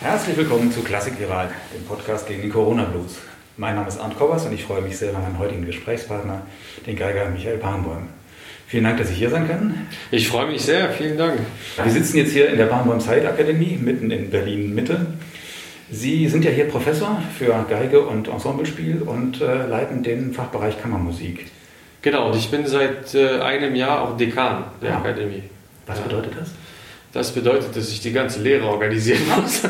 Herzlich willkommen zu Klassik Viral, dem Podcast gegen den Corona-Blues. Mein Name ist Arndt Kobbers und ich freue mich sehr über meinen heutigen Gesprächspartner, den Geiger Michael Barnbäum. Vielen Dank, dass ich hier sein kann. Ich freue mich sehr, vielen Dank. Wir sitzen jetzt hier in der Barnbäum Zeit Akademie, mitten in Berlin Mitte. Sie sind ja hier Professor für Geige und Ensemblespiel und äh, leiten den Fachbereich Kammermusik. Genau, und ich bin seit äh, einem Jahr auch Dekan der Ja. Akademie. Was bedeutet das? Das bedeutet, dass ich die ganze Lehre organisieren muss.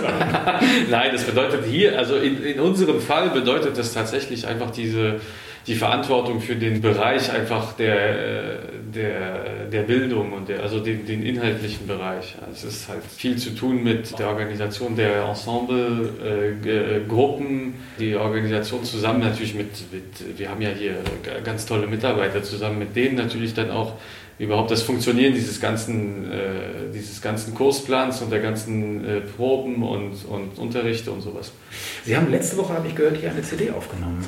Nein, das bedeutet hier, also in, in unserem Fall bedeutet das tatsächlich einfach diese, die Verantwortung für den Bereich einfach der, äh, der, der Bildung und der, also den, den inhaltlichen Bereich. Also Es ist halt viel zu tun mit der Organisation der Ensemble, äh, äh, die Organisation zusammen natürlich mit, mit, wir haben ja hier ganz tolle Mitarbeiter zusammen, mit denen natürlich dann auch überhaupt das Funktionieren dieses ganzen, äh, dieses ganzen Kursplans und der ganzen äh, Proben und, und Unterrichte und sowas. Sie haben letzte Woche, habe ich gehört, hier eine CD aufgenommen.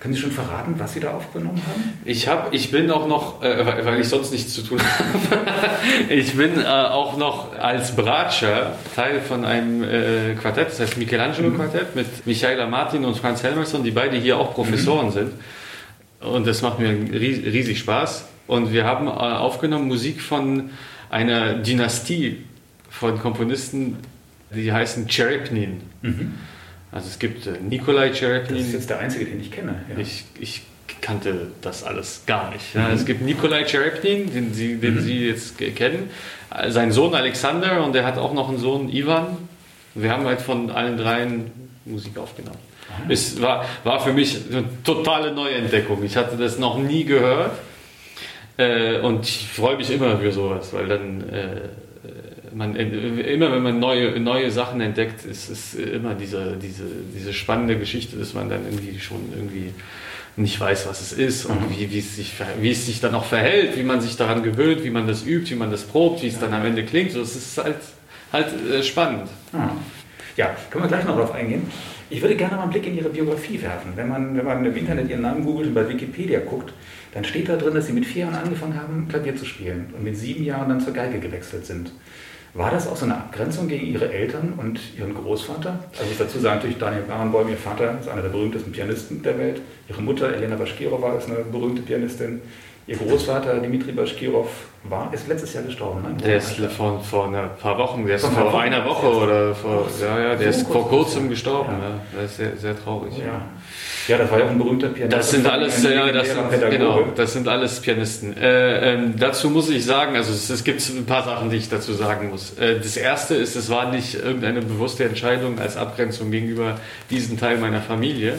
Können Sie schon verraten, was Sie da aufgenommen haben? Ich, hab, ich bin auch noch, äh, weil ich sonst nichts zu tun habe, ich bin äh, auch noch als Bratscher Teil von einem äh, Quartett, das heißt Michelangelo-Quartett mit Michaela Martin und Franz Helmerson, die beide hier auch Professoren sind. Und das macht mir ries- riesig Spaß. Und wir haben äh, aufgenommen Musik von einer Dynastie von Komponisten, die heißen Cherepnin. Also es gibt äh, Nikolai Das Cherepnin. ist jetzt der einzige, den ich kenne. Ja. Ich, ich kannte das alles gar nicht. Ja, Es gibt Nikolai Cherepnin, den, Sie, den Sie jetzt ke- kennen, äh, sein Sohn Alexander und der hat auch noch einen Sohn Ivan. Wir haben halt von allen dreien Musik aufgenommen. Es war, war für mich eine totale Neuentdeckung. Ich hatte das noch nie gehört äh, und ich freue mich immer für sowas, weil dann äh, man, immer wenn man neue, neue Sachen entdeckt, ist es immer diese, diese, diese spannende Geschichte, dass man dann irgendwie schon irgendwie nicht weiß, was es ist und wie, wie, es sich, wie es sich dann auch verhält, wie man sich daran gewöhnt, wie man das übt, wie man das probt, wie es dann am Ende klingt. So, es ist halt, halt äh, spannend. Ah. Ja, können wir gleich noch darauf eingehen. Ich würde gerne mal einen Blick in Ihre Biografie werfen. Wenn man, wenn man im Internet Ihren Namen googelt und bei Wikipedia guckt, dann steht da drin, dass Sie mit vier Jahren angefangen haben, Klavier zu spielen und mit sieben Jahren dann zur Geige gewechselt sind. War das auch so eine Abgrenzung gegen Ihre Eltern und Ihren Großvater? Also ich muss dazu sagen, natürlich Daniel Barenboim, Ihr Vater ist einer der berühmtesten Pianisten der Welt. Ihre Mutter, Elena Baschkirova, ist eine berühmte Pianistin. Ihr Großvater, Dimitri Baschkirov, war, ist letztes Jahr gestorben. Ne? Der ist vor, vor ein paar Wochen, der ist Vor einer Woche oder vor, ja, ja, der ist vor kurz. kurzem gestorben. Ja. Ja. Das ist sehr, sehr traurig. Ja. Ja, das war ja ein berühmter Pianist. Das sind alles, ja, das sind, genau, das sind alles Pianisten. Äh, ähm, dazu muss ich sagen, also es, es gibt ein paar Sachen, die ich dazu sagen muss. Äh, das erste ist, es war nicht irgendeine bewusste Entscheidung als Abgrenzung gegenüber diesem Teil meiner Familie.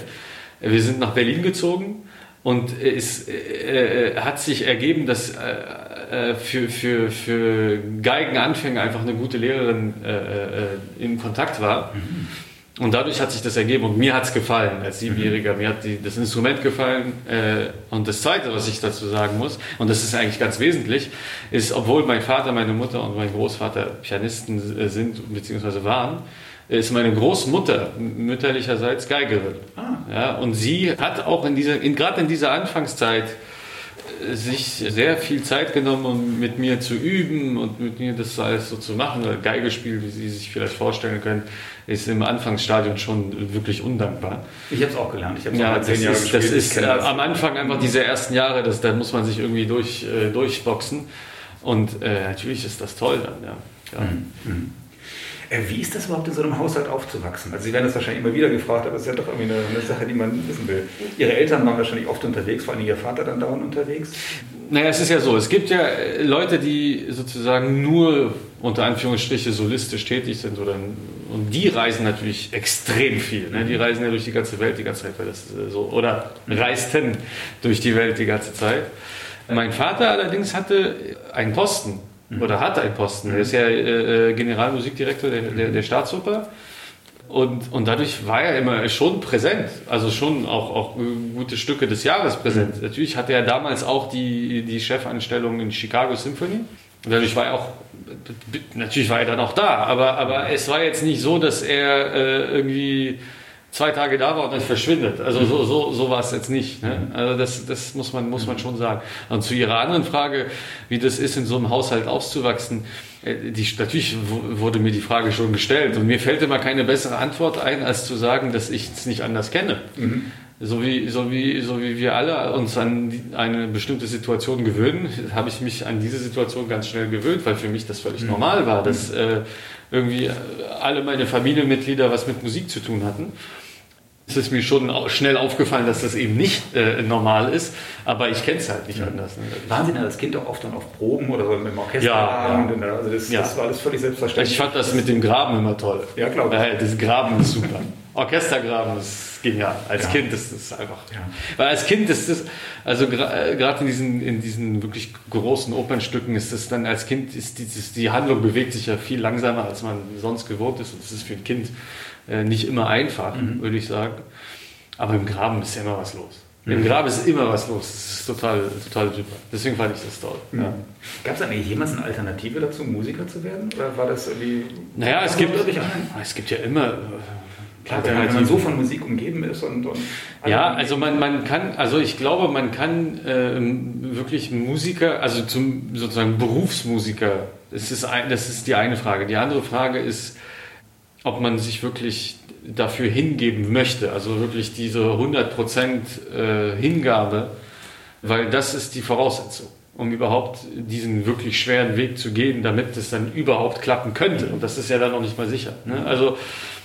Äh, Wir sind nach Berlin gezogen und es äh, äh, hat sich ergeben, dass äh, äh, für, für, für Geigenanfänger einfach eine gute Lehrerin äh, äh, in Kontakt war. Und dadurch hat sich das ergeben und mir hat es gefallen als Siebenjähriger. Mir hat die, das Instrument gefallen. Äh, und das Zweite, was ich dazu sagen muss, und das ist eigentlich ganz wesentlich, ist, obwohl mein Vater, meine Mutter und mein Großvater Pianisten äh, sind bzw. waren, ist meine Großmutter mütterlicherseits Geigerin. Ah. Ja, und sie hat auch in dieser, in, gerade in dieser Anfangszeit sich sehr viel Zeit genommen, um mit mir zu üben und mit mir das alles so zu machen. Weil Geigespiel, wie Sie sich vielleicht vorstellen können, ist im Anfangsstadium schon wirklich undankbar. Ich habe es auch gelernt. Ich habe Ja, zehn Jahre ist, das gespielt. Ist äh, am Anfang einfach diese ersten Jahre, das, da muss man sich irgendwie durch, äh, durchboxen. Und äh, natürlich ist das toll dann, ja. ja. Äh, Wie ist das überhaupt in so einem Haushalt aufzuwachsen? Also Sie werden das wahrscheinlich immer wieder gefragt, aber es ist ja doch irgendwie eine, eine Sache, die man wissen will. Ihre Eltern waren wahrscheinlich oft unterwegs, vor allem Ihr Vater dann dauernd unterwegs. Naja, es ist ja so, es gibt ja äh, Leute, die sozusagen nur unter Anführungsstriche solistisch tätig sind oder, und die reisen natürlich extrem viel. Ne? Die reisen ja durch die ganze Welt die ganze Zeit, weil das äh, so, oder reisten durch die Welt die ganze Zeit. Mein Vater allerdings hatte einen Posten oder hat einen Posten. Er ist ja äh, äh, Generalmusikdirektor der, der, der Staatsoper. Und, und dadurch war er immer schon präsent, also schon auch, auch gute Stücke des Jahres präsent. Natürlich hatte er damals auch die, die Chefanstellung in Chicago Symphony. Und dadurch war er auch, natürlich war er dann auch da, aber, aber es war jetzt nicht so, dass er äh, irgendwie zwei Tage da war und dann verschwindet. Also so, so, so war es jetzt nicht. Ne? Also das, das muss, man, muss man schon sagen. Und zu Ihrer anderen Frage, wie das ist, in so einem Haushalt auszuwachsen, äh, die, natürlich wurde mir die Frage schon gestellt und mir fällt immer keine bessere Antwort ein, als zu sagen, dass ich es nicht anders kenne. Mhm. So wie, so, wie, so wie wir alle uns an eine bestimmte Situation gewöhnen, habe ich mich an diese Situation ganz schnell gewöhnt, weil für mich das völlig mhm. normal war, dass mhm. äh, irgendwie alle meine Familienmitglieder was mit Musik zu tun hatten. Es ist mir schon schnell aufgefallen, dass das eben nicht äh, normal ist, aber ich kenne es halt nicht ja. anders. Ne? Waren Sie denn als Kind auch oft dann auf Proben oder so im Orchester? Ja, ja. Also das, ja. das, war alles völlig selbstverständlich. Ich fand das mit dem Graben immer toll. Ja, glaube ich. Äh, das Graben ist super. Orchestergraben ist genial. Als ja. Kind ist das einfach. Ja. Weil als Kind ist das, also gerade äh, in diesen, in diesen wirklich großen Opernstücken ist das dann als Kind, ist die, die Handlung bewegt sich ja viel langsamer, als man sonst gewohnt ist. Und das ist für ein Kind äh, nicht immer einfach, mhm. würde ich sagen. Aber im Graben ist ja immer was los. Mhm. Im Grab ist immer was los. Das ist total, total super. Deswegen fand ich das toll. Mhm. Ja. Gab es eigentlich jemals eine Alternative dazu, Musiker zu werden? Oder war das irgendwie. Naja, es gibt, es gibt ja immer. Äh, Klar, wenn man so von Musik umgeben ist und. und ja, also man, man kann, also ich glaube, man kann äh, wirklich Musiker, also zum sozusagen Berufsmusiker, das ist, ein, das ist die eine Frage. Die andere Frage ist, ob man sich wirklich dafür hingeben möchte, also wirklich diese 100% äh, Hingabe, weil das ist die Voraussetzung, um überhaupt diesen wirklich schweren Weg zu gehen, damit es dann überhaupt klappen könnte. Und das ist ja dann noch nicht mal sicher. Ne? Also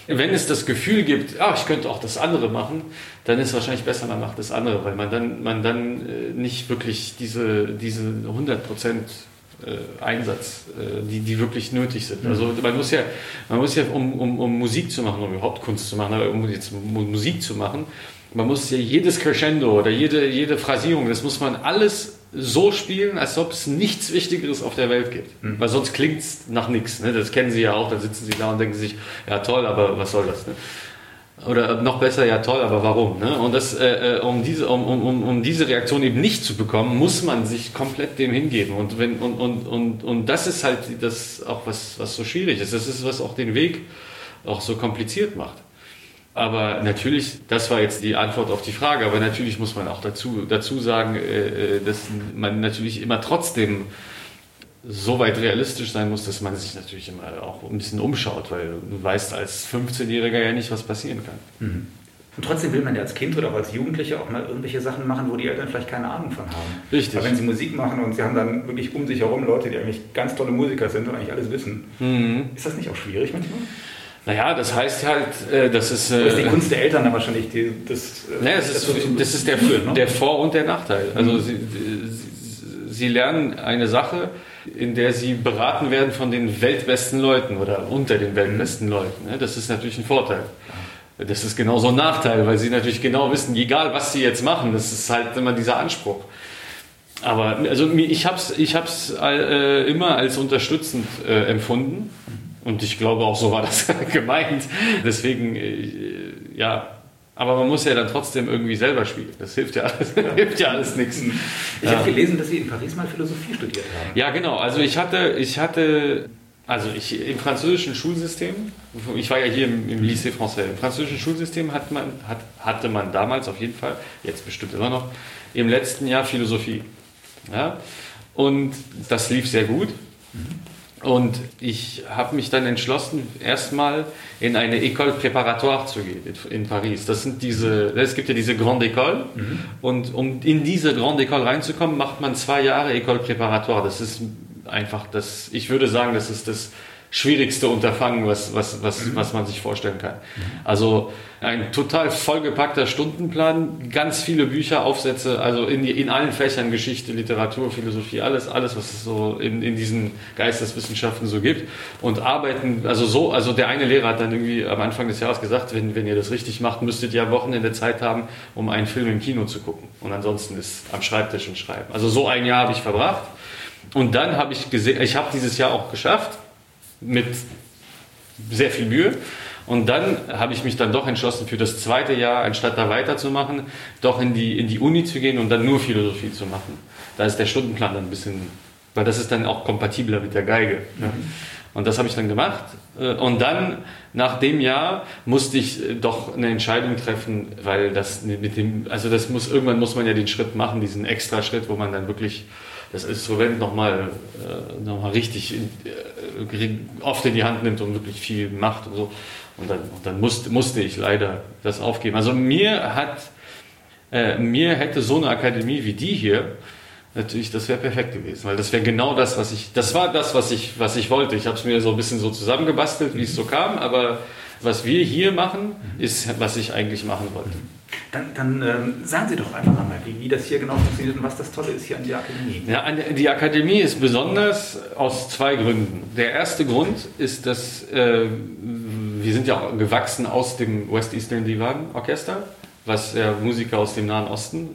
wenn es das Gefühl gibt, ah, ich könnte auch das andere machen, dann ist wahrscheinlich besser, man macht das andere, weil man dann, man dann äh, nicht wirklich diese, diese 100 äh, Einsatz, äh, die, die wirklich nötig sind. Also mhm. man muss ja, man muss ja um, um, um Musik zu machen, um überhaupt Kunst zu machen, aber um jetzt Musik zu machen, man muss ja jedes Crescendo oder jede, jede Phrasierung, das muss man alles so spielen, als ob es nichts Wichtigeres auf der Welt gibt. Mhm. Weil sonst klingt es nach nichts. Ne? Das kennen Sie ja auch, dann sitzen Sie da und denken sich, ja toll, aber was soll das? Ne? Oder noch besser, ja toll, aber warum? Ne? Und das, äh, äh um, diese, um, um, um diese Reaktion eben nicht zu bekommen, muss man sich komplett dem hingeben. Und, wenn, und, und, und, und das ist halt das auch, was, was so schwierig ist. Das ist, was auch den Weg auch so kompliziert macht. Aber natürlich, das war jetzt die Antwort auf die Frage, aber natürlich muss man auch dazu, dazu sagen, äh, äh, dass man natürlich immer trotzdem so weit realistisch sein muss, dass man sich natürlich immer auch ein bisschen umschaut, weil du weißt als 15-Jähriger ja nicht, was passieren kann. Mhm. Und trotzdem will man ja als Kind oder auch als Jugendlicher auch mal irgendwelche Sachen machen, wo die Eltern vielleicht keine Ahnung von haben. Richtig. Aber wenn sie Musik machen und sie haben dann wirklich um sich herum Leute, die eigentlich ganz tolle Musiker sind und eigentlich alles wissen, mhm. ist das nicht auch schwierig manchmal? Naja, das heißt halt, äh, das ist. das ist die äh, Kunst der Eltern dann wahrscheinlich. Die, das, äh, naja, das, ist, das ist der, ne? der Vor- und der Nachteil. Also mhm. sie, sie lernen eine Sache, in der sie beraten werden von den weltbesten Leuten oder unter den weltbesten Leuten. Ne? Das ist natürlich ein Vorteil. Das ist genauso ein Nachteil, weil sie natürlich genau wissen, egal was sie jetzt machen, das ist halt immer dieser Anspruch. Aber also ich habe es ich hab's, äh, immer als unterstützend äh, empfunden. Und ich glaube auch, so war das gemeint. Deswegen, äh, ja, aber man muss ja dann trotzdem irgendwie selber spielen. Das hilft ja alles, hilft ja alles nichts. Ich habe gelesen, dass Sie in Paris mal Philosophie studiert haben. Ja, genau. Also ich hatte, ich hatte, also ich im französischen Schulsystem, ich war ja hier im, im Lycée Français, im französischen Schulsystem hat man, hat, hatte man damals auf jeden Fall, jetzt bestimmt immer noch, im letzten Jahr Philosophie. Ja? Und das lief sehr gut. Mhm. Und ich habe mich dann entschlossen, erstmal in eine École préparatoire zu gehen in Paris. Das sind diese, es gibt ja diese Grande École. Mhm. Und um in diese Grande École reinzukommen, macht man zwei Jahre École préparatoire. Das ist einfach das, ich würde sagen, das ist das schwierigste Unterfangen, was, was, was, mhm. was man sich vorstellen kann. Mhm. Also ein total vollgepackter Stundenplan, ganz viele Bücher, Aufsätze, also in, in allen Fächern, Geschichte, Literatur, Philosophie, alles, alles, was es so in, in diesen Geisteswissenschaften so gibt. Und arbeiten, also so, also der eine Lehrer hat dann irgendwie am Anfang des Jahres gesagt, wenn, wenn ihr das richtig macht, müsstet ihr am Wochenende Zeit haben, um einen Film im Kino zu gucken. Und ansonsten ist am Schreibtisch und schreiben. Also so ein Jahr habe ich verbracht. Und dann habe ich gesehen, ich habe dieses Jahr auch geschafft mit sehr viel Mühe. Und dann habe ich mich dann doch entschlossen, für das zweite Jahr, anstatt da weiterzumachen, doch in die, in die Uni zu gehen und dann nur Philosophie zu machen. Da ist der Stundenplan dann ein bisschen, weil das ist dann auch kompatibler mit der Geige. Ne? Und das habe ich dann gemacht Äh, und dann, nach dem Jahr, musste ich äh, doch eine Entscheidung treffen, weil das mit dem, also das muss, irgendwann muss man ja den Schritt machen, diesen extra Schritt, wo man dann wirklich das Instrument nochmal äh, noch richtig in, äh, oft in die Hand nimmt und wirklich viel macht und so. Und dann, und dann musste, musste ich leider das aufgeben. Also mir hat, äh, mir hätte so eine Akademie wie die hier, natürlich, das wäre perfekt gewesen, weil das wäre genau das, was ich, das war das, was ich, was ich wollte. Ich habe es mir so ein bisschen so zusammengebastelt, wie es so kam, aber was wir hier machen, ist, was ich eigentlich machen wollte. Dann, dann ähm, sagen Sie doch einfach einmal, wie, wie, das hier genau funktioniert und was das Tolle ist hier an der Akademie. Ja, die Akademie ist besonders aus zwei Gründen. Der erste Grund ist, dass äh, wir sind ja gewachsen aus dem West Eastern Divan Orchester, was ja Musiker aus dem Nahen Osten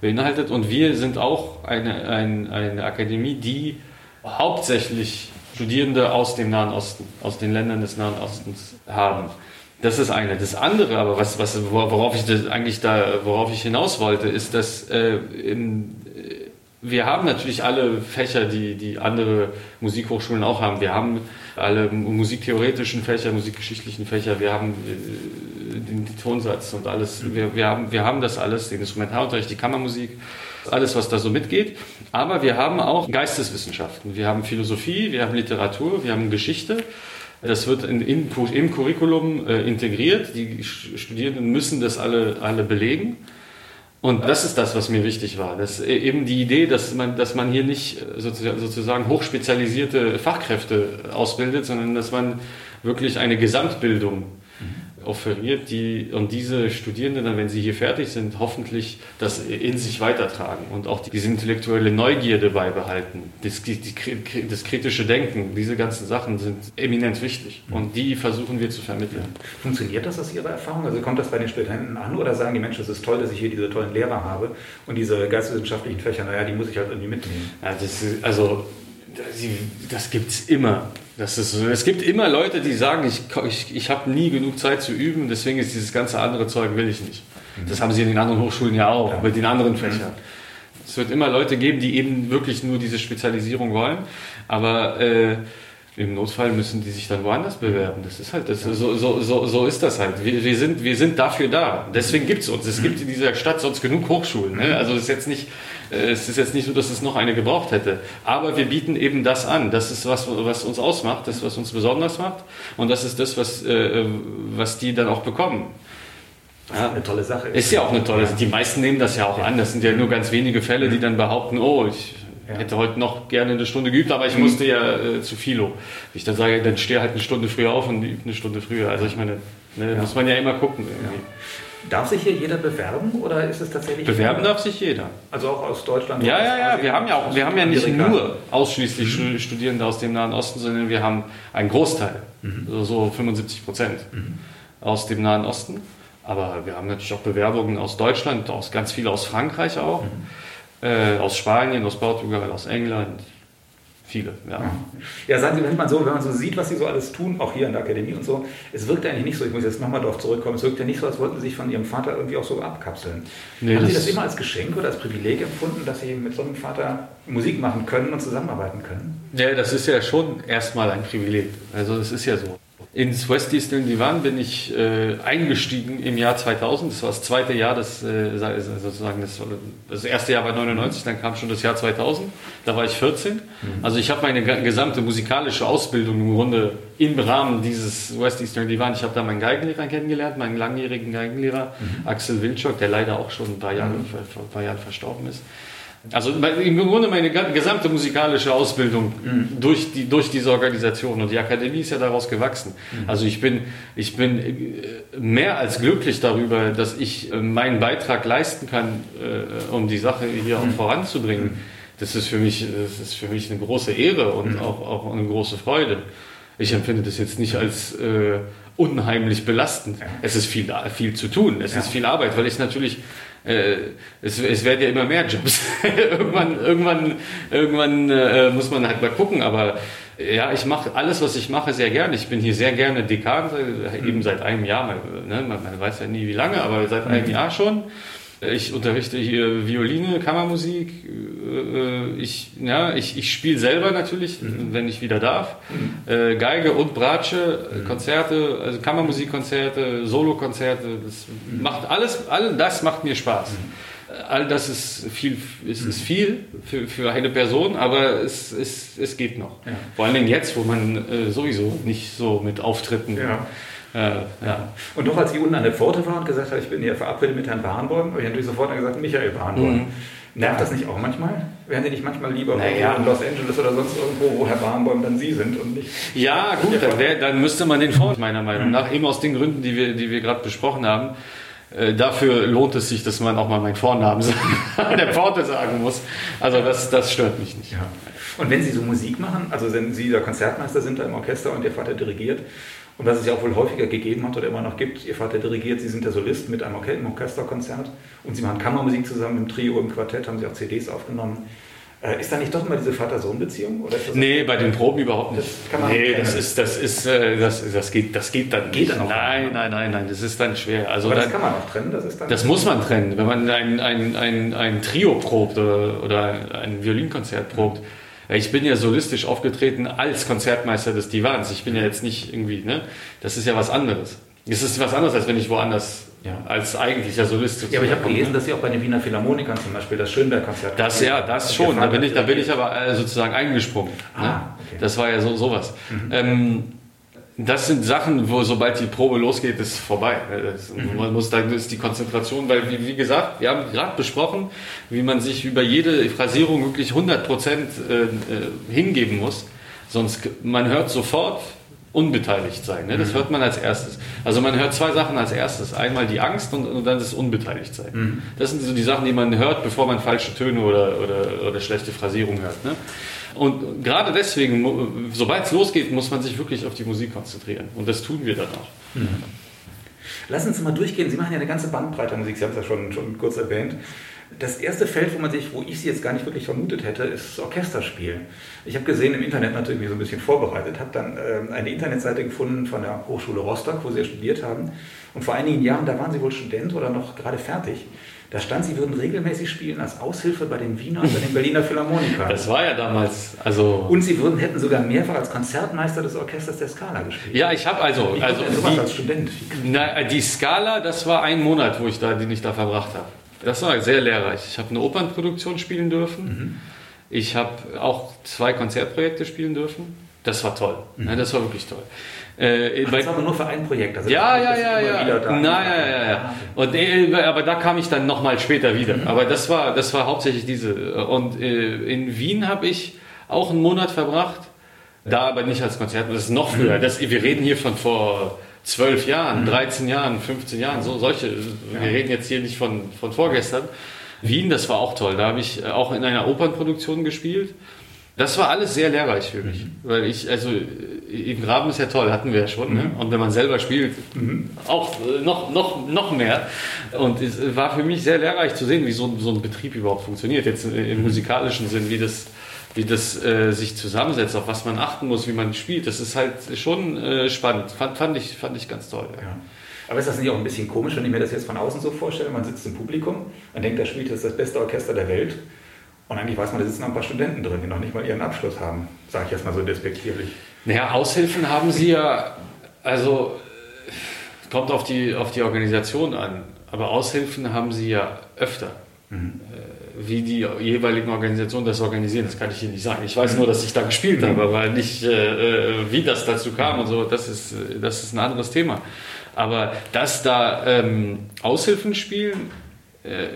beinhaltet. Und wir sind auch eine, eine, eine Akademie, die hauptsächlich Studierende aus dem Nahen Osten, aus den Ländern des Nahen Ostens haben. Das ist eine. Das andere, aber was, was, worauf ich das eigentlich da, worauf ich hinaus wollte, ist, dass äh, in, wir haben natürlich alle Fächer, die, die andere Musikhochschulen auch haben. Wir haben alle musiktheoretischen Fächer, musikgeschichtlichen Fächer, wir haben äh, den, den Tonsatz und alles. Wir, wir, haben, wir haben das alles, den Instrumentalunterricht, die Kammermusik, alles, was da so mitgeht. Aber wir haben auch Geisteswissenschaften. Wir haben Philosophie, wir haben Literatur, wir haben Geschichte. Das wird in, in, im Curriculum äh, integriert. Die Studierenden müssen das alle, alle belegen. Und das ist das, was mir wichtig war. Das äh, eben die Idee, dass man, dass man hier nicht äh, sozusagen hochspezialisierte Fachkräfte ausbildet, sondern dass man wirklich eine Gesamtbildung offeriert, die und diese Studierenden dann, wenn sie hier fertig sind, hoffentlich das in sich weitertragen und auch diese intellektuelle Neugierde beibehalten, das, die, das kritische Denken, diese ganzen Sachen sind eminent wichtig und die versuchen wir zu vermitteln. Funktioniert das aus Ihrer Erfahrung? Also kommt das bei den Studenten an oder sagen die Menschen, es ist toll, dass ich hier diese tollen Lehrer habe und diese geisteswissenschaftlichen Fächer, naja, die muss ich halt irgendwie mitnehmen? Ja, das, also das gibt es immer. Das ist, es gibt immer Leute, die sagen, ich, ich, ich habe nie genug Zeit zu üben, deswegen ist dieses ganze andere Zeug will ich nicht. Mhm. Das haben sie in den anderen Hochschulen ja auch, ja. mit den anderen mhm. Fächern. Es wird immer Leute geben, die eben wirklich nur diese Spezialisierung wollen, aber äh, im Notfall müssen die sich dann woanders bewerben. Das ist halt, das, so, so, so, so ist das halt. Wir, wir, sind, wir sind dafür da. Deswegen gibt es uns. Es gibt in dieser Stadt sonst genug Hochschulen. Ne? Also ist, jetzt nicht, es ist jetzt nicht so, dass es noch eine gebraucht hätte. Aber wir bieten eben das an. Das ist was, was uns ausmacht, das, was uns besonders macht. Und das ist das, was, äh, was die dann auch bekommen. Das ist eine tolle Sache. Ist ja auch eine tolle Sache. Die meisten nehmen das ja auch an. Das sind ja nur ganz wenige Fälle, die dann behaupten, oh, ich ja. Hätte heute noch gerne eine Stunde geübt, aber ich mhm. musste ja äh, zu Philo. Ich dann sage, dann stehe halt eine Stunde früher auf und übe eine Stunde früher. Also ich meine, ne, ja. muss man ja immer gucken. Irgendwie. Darf sich hier jeder bewerben oder ist es tatsächlich? Bewerben darf sich jeder. Also auch aus Deutschland? Ja, ja, ja. Wir haben ja auch, wir haben ja nicht nur ausschließlich mhm. Studierende aus dem Nahen Osten, sondern wir haben einen Großteil, mhm. also so 75 Prozent mhm. aus dem Nahen Osten. Aber wir haben natürlich auch Bewerbungen aus Deutschland, aus ganz viele aus Frankreich auch. Mhm äh, aus Spanien, aus Portugal, aus England. Viele, ja. Ja, sagen Sie, wenn man, so, wenn man so sieht, was Sie so alles tun, auch hier in der Akademie und so, es wirkt eigentlich nicht so, ich muss jetzt nochmal darauf zurückkommen, es wirkt ja nicht so, als wollten Sie sich von Ihrem Vater irgendwie auch so abkapseln. Nee, Haben Sie das immer als Geschenk oder als Privileg empfunden, dass Sie mit so einem Vater Musik machen können und zusammenarbeiten können? Ja, das ist ja schon erstmal ein Privileg. Also das ist ja so. Ins West Eastern Divan bin ich äh, eingestiegen im Jahr 2000. Das war das zweite Jahr, das, äh, sozusagen das, das, erste Jahr war 99, dann kam schon das Jahr 2000. Da war ich 14. Mhm. Also ich habe meine gesamte musikalische Ausbildung im Grunde im Rahmen dieses West Eastern Divan. Ich habe da meinen Geigenlehrer kennengelernt, meinen langjährigen Geigenlehrer mhm. Axel Wilczok, der leider auch schon ein paar Jahre, mhm. vor ein paar Jahren verstorben ist. Also im Grunde meine gesamte musikalische Ausbildung mhm. durch, die, durch diese Organisation und die Akademie ist ja daraus gewachsen. Mhm. Also ich bin, ich bin äh, mehr als glücklich darüber, dass ich äh, meinen Beitrag leisten kann, äh, um die Sache hier mhm. auch voranzubringen. Das ist für mich, das ist für mich eine große Ehre und mhm. auch, auch eine große Freude. Ich empfinde das jetzt nicht als äh, unheimlich belastend. Ja. Es ist viel, viel zu tun, es ja. ist viel Arbeit, weil ich natürlich äh, es, es werden ja immer mehr Jobs. irgendwann irgendwann, irgendwann äh, muss man halt mal gucken, aber ja, ich mache alles, was ich mache, sehr gerne. Ich bin hier sehr gerne Dekan, eben seit einem Jahr. Ne? Man, man, weiß ja nie, wie lange, aber seit einem mhm. Jahr schon. Ich unterrichte hier Violine, Kammermusik. äh, Ich, ja, ich, ich spiele selber natürlich, wenn ich wieder darf. Äh, Geige und Bratsche, äh, Konzerte, also Kammermusikkonzerte, Solokonzerte. Das macht alles, all das macht mir Spaß. All das ist viel, ist, ist viel für, für eine Person, aber es, es, es geht noch. Ja. Vor allen Dingen jetzt, wo man äh, sowieso nicht so mit Auftritten. Ja. Äh, ja. Und noch als ich unten an der Pforte war und gesagt habe, ich bin hier verabredet mit Herrn Barenboim, habe ich natürlich sofort dann gesagt, Michael Barenboim. Mhm. Nervt das nicht auch manchmal? Wären Sie nicht manchmal lieber Naja. in Los Angeles oder sonst irgendwo, wo Herr Barenboim dann Sie sind und nicht... Ja, gut, dann, wär, dann müsste man den Vornamen, meiner Meinung nach, eben aus den Gründen, die wir, die wir gerade besprochen haben, äh, dafür lohnt es sich, dass man auch mal meinen Vornamen an der Pforte sagen muss. Also das, das stört mich nicht. Ja. Und wenn Sie so Musik machen, also wenn Sie der Konzertmeister sind da im Orchester und Ihr Vater dirigiert, und was es ja auch wohl häufiger gegeben hat oder immer noch gibt, Ihr Vater dirigiert, Sie sind der Solist mit einem Orchesterkonzert und Sie machen Kammermusik zusammen im Trio, im Quartett, haben Sie auch CDs aufgenommen. Äh, ist da nicht doch immer diese Vater-Sohn-Beziehung? Nee, bei den Proben überhaupt nicht. Das kann man nee, das ist, das ist, äh, das, das geht, das geht dann Geht nicht. dann auch nein, nein, nein, nein, das ist dann schwer. Also Aber das dann, kann man auch trennen, das ist dann... Das muss man trennen. Wenn man ein, ein, ein, ein Trio probt oder, oder ein Violinkonzert probt. Ich bin ja solistisch aufgetreten als Konzertmeister des Divans. Ich bin ja jetzt nicht irgendwie, ne? Das ist ja was anderes. Das ist was anderes, als wenn ich woanders Ja. als eigentlicher Solist ja, aber ich habe gelesen, dass Sie auch bei den Wiener Philharmonikern zum Beispiel das Schönberg-Konzert... Das ja, das schon. Da bin ich, da bin ich aber äh, sozusagen eingesprungen. Ah, ne? okay. Mhm. Das war ja so sowas. Ähm, das sind Sachen, wo sobald die Probe losgeht, ist vorbei. Das, Mhm. Man muss, da ist die Konzentration, weil wie, wie gesagt, wir haben gerade besprochen, wie man sich über jede Phrasierung wirklich 100 Prozent äh, äh, hingeben muss. Sonst man hört sofort unbeteiligt sein. Ne? Das hört man als erstes. Also man hört zwei Sachen als erstes. Einmal die Angst und, und dann das Unbeteiligt sein. Das sind so die Sachen, die man hört, bevor man falsche Töne oder, oder, oder schlechte Phrasierung hört. Ne? Und gerade deswegen, sobald es losgeht, muss man sich wirklich auf die Musik konzentrieren. Und das tun wir dann auch. Lassen Sie mal durchgehen. Sie machen ja eine ganze Bandbreite an Musik. Sie haben es ja schon, schon kurz erwähnt. Das erste Feld, wo man sich, wo ich Sie jetzt gar nicht wirklich vermutet hätte, ist Orchesterspiel. Ich habe gesehen im Internet natürlich mich so ein bisschen vorbereitet, habe dann ähm, eine Internetseite gefunden von der Hochschule Rostock, wo Sie ja studiert haben. Und vor einigen Jahren, da waren Sie wohl Student oder noch gerade fertig. Da stand, Sie würden regelmäßig spielen als Aushilfe bei den Wiener und bei den Berliner Philharmonikern. Das war ja damals, also. Und Sie würden, hätten sogar mehrfach als Konzertmeister des Orchesters der Scala gespielt. ja, ich habe also, Wie also sowas die, als Student? Na, die Skala, das war ein Monat, wo ich da, den ich da verbracht habe. Das war sehr lehrreich. Ich habe eine Opernproduktion spielen dürfen. Ich habe auch zwei Konzertprojekte spielen dürfen. Das war toll. Ja, das war wirklich toll. Äh, Ach, das war aber nur für ein Projekt. Also ja, ja, ja, ja. Nein, ja, ja, ja. Und, äh, aber da kam ich dann nochmal später wieder. Mhm. Aber das war, das war hauptsächlich diese. Und äh, in Wien habe ich auch einen Monat verbracht. Da aber nicht als Konzert. Das ist noch Mhm. früher. Das, wir reden hier von vor zwölf Jahren, 13 Jahren, 15 Jahren. So, solche. Wir reden jetzt hier nicht von, von vorgestern. Wien, das war auch toll. Da habe ich äh, auch in einer Opernproduktion gespielt. Das war alles sehr lehrreich für mich. Weil ich, also, im Graben ist ja toll, hatten wir ja schon. Ne? Und wenn man selber spielt, auch äh, noch, noch, noch mehr. Und es war für mich sehr lehrreich zu sehen, wie so, ein- so ein Betrieb überhaupt funktioniert. Jetzt äh, im musikalischen Sinn, wie das, wie das äh, sich zusammensetzt, auf was man achten muss, wie man spielt. Das ist halt schon äh, spannend. Fand, fand, ich, fand ich ganz toll. Ja. Ja. Aber ist das nicht auch ein bisschen komisch, wenn ich mir das jetzt von außen so vorstelle? Man sitzt im Publikum, man denkt, da spielt jetzt das beste Orchester der Welt. Und eigentlich weiß man, da sitzen noch ein paar Studenten drin, die noch nicht mal ihren Abschluss haben. Sage ich jetzt mal so despektierlich. Naja, Aushilfen haben sie ja, also kommt auf die, auf die Organisation an, aber Aushilfen haben sie ja öfter. Äh, Wie die jeweiligen Organisationen das organisieren, das kann ich Ihnen nicht sagen. Ich weiß nur, dass ich da gespielt habe, aber nicht, äh, äh, wie das dazu kam und so, das ist, das ist ein anderes Thema. Aber dass da ähm, Aushilfen spielen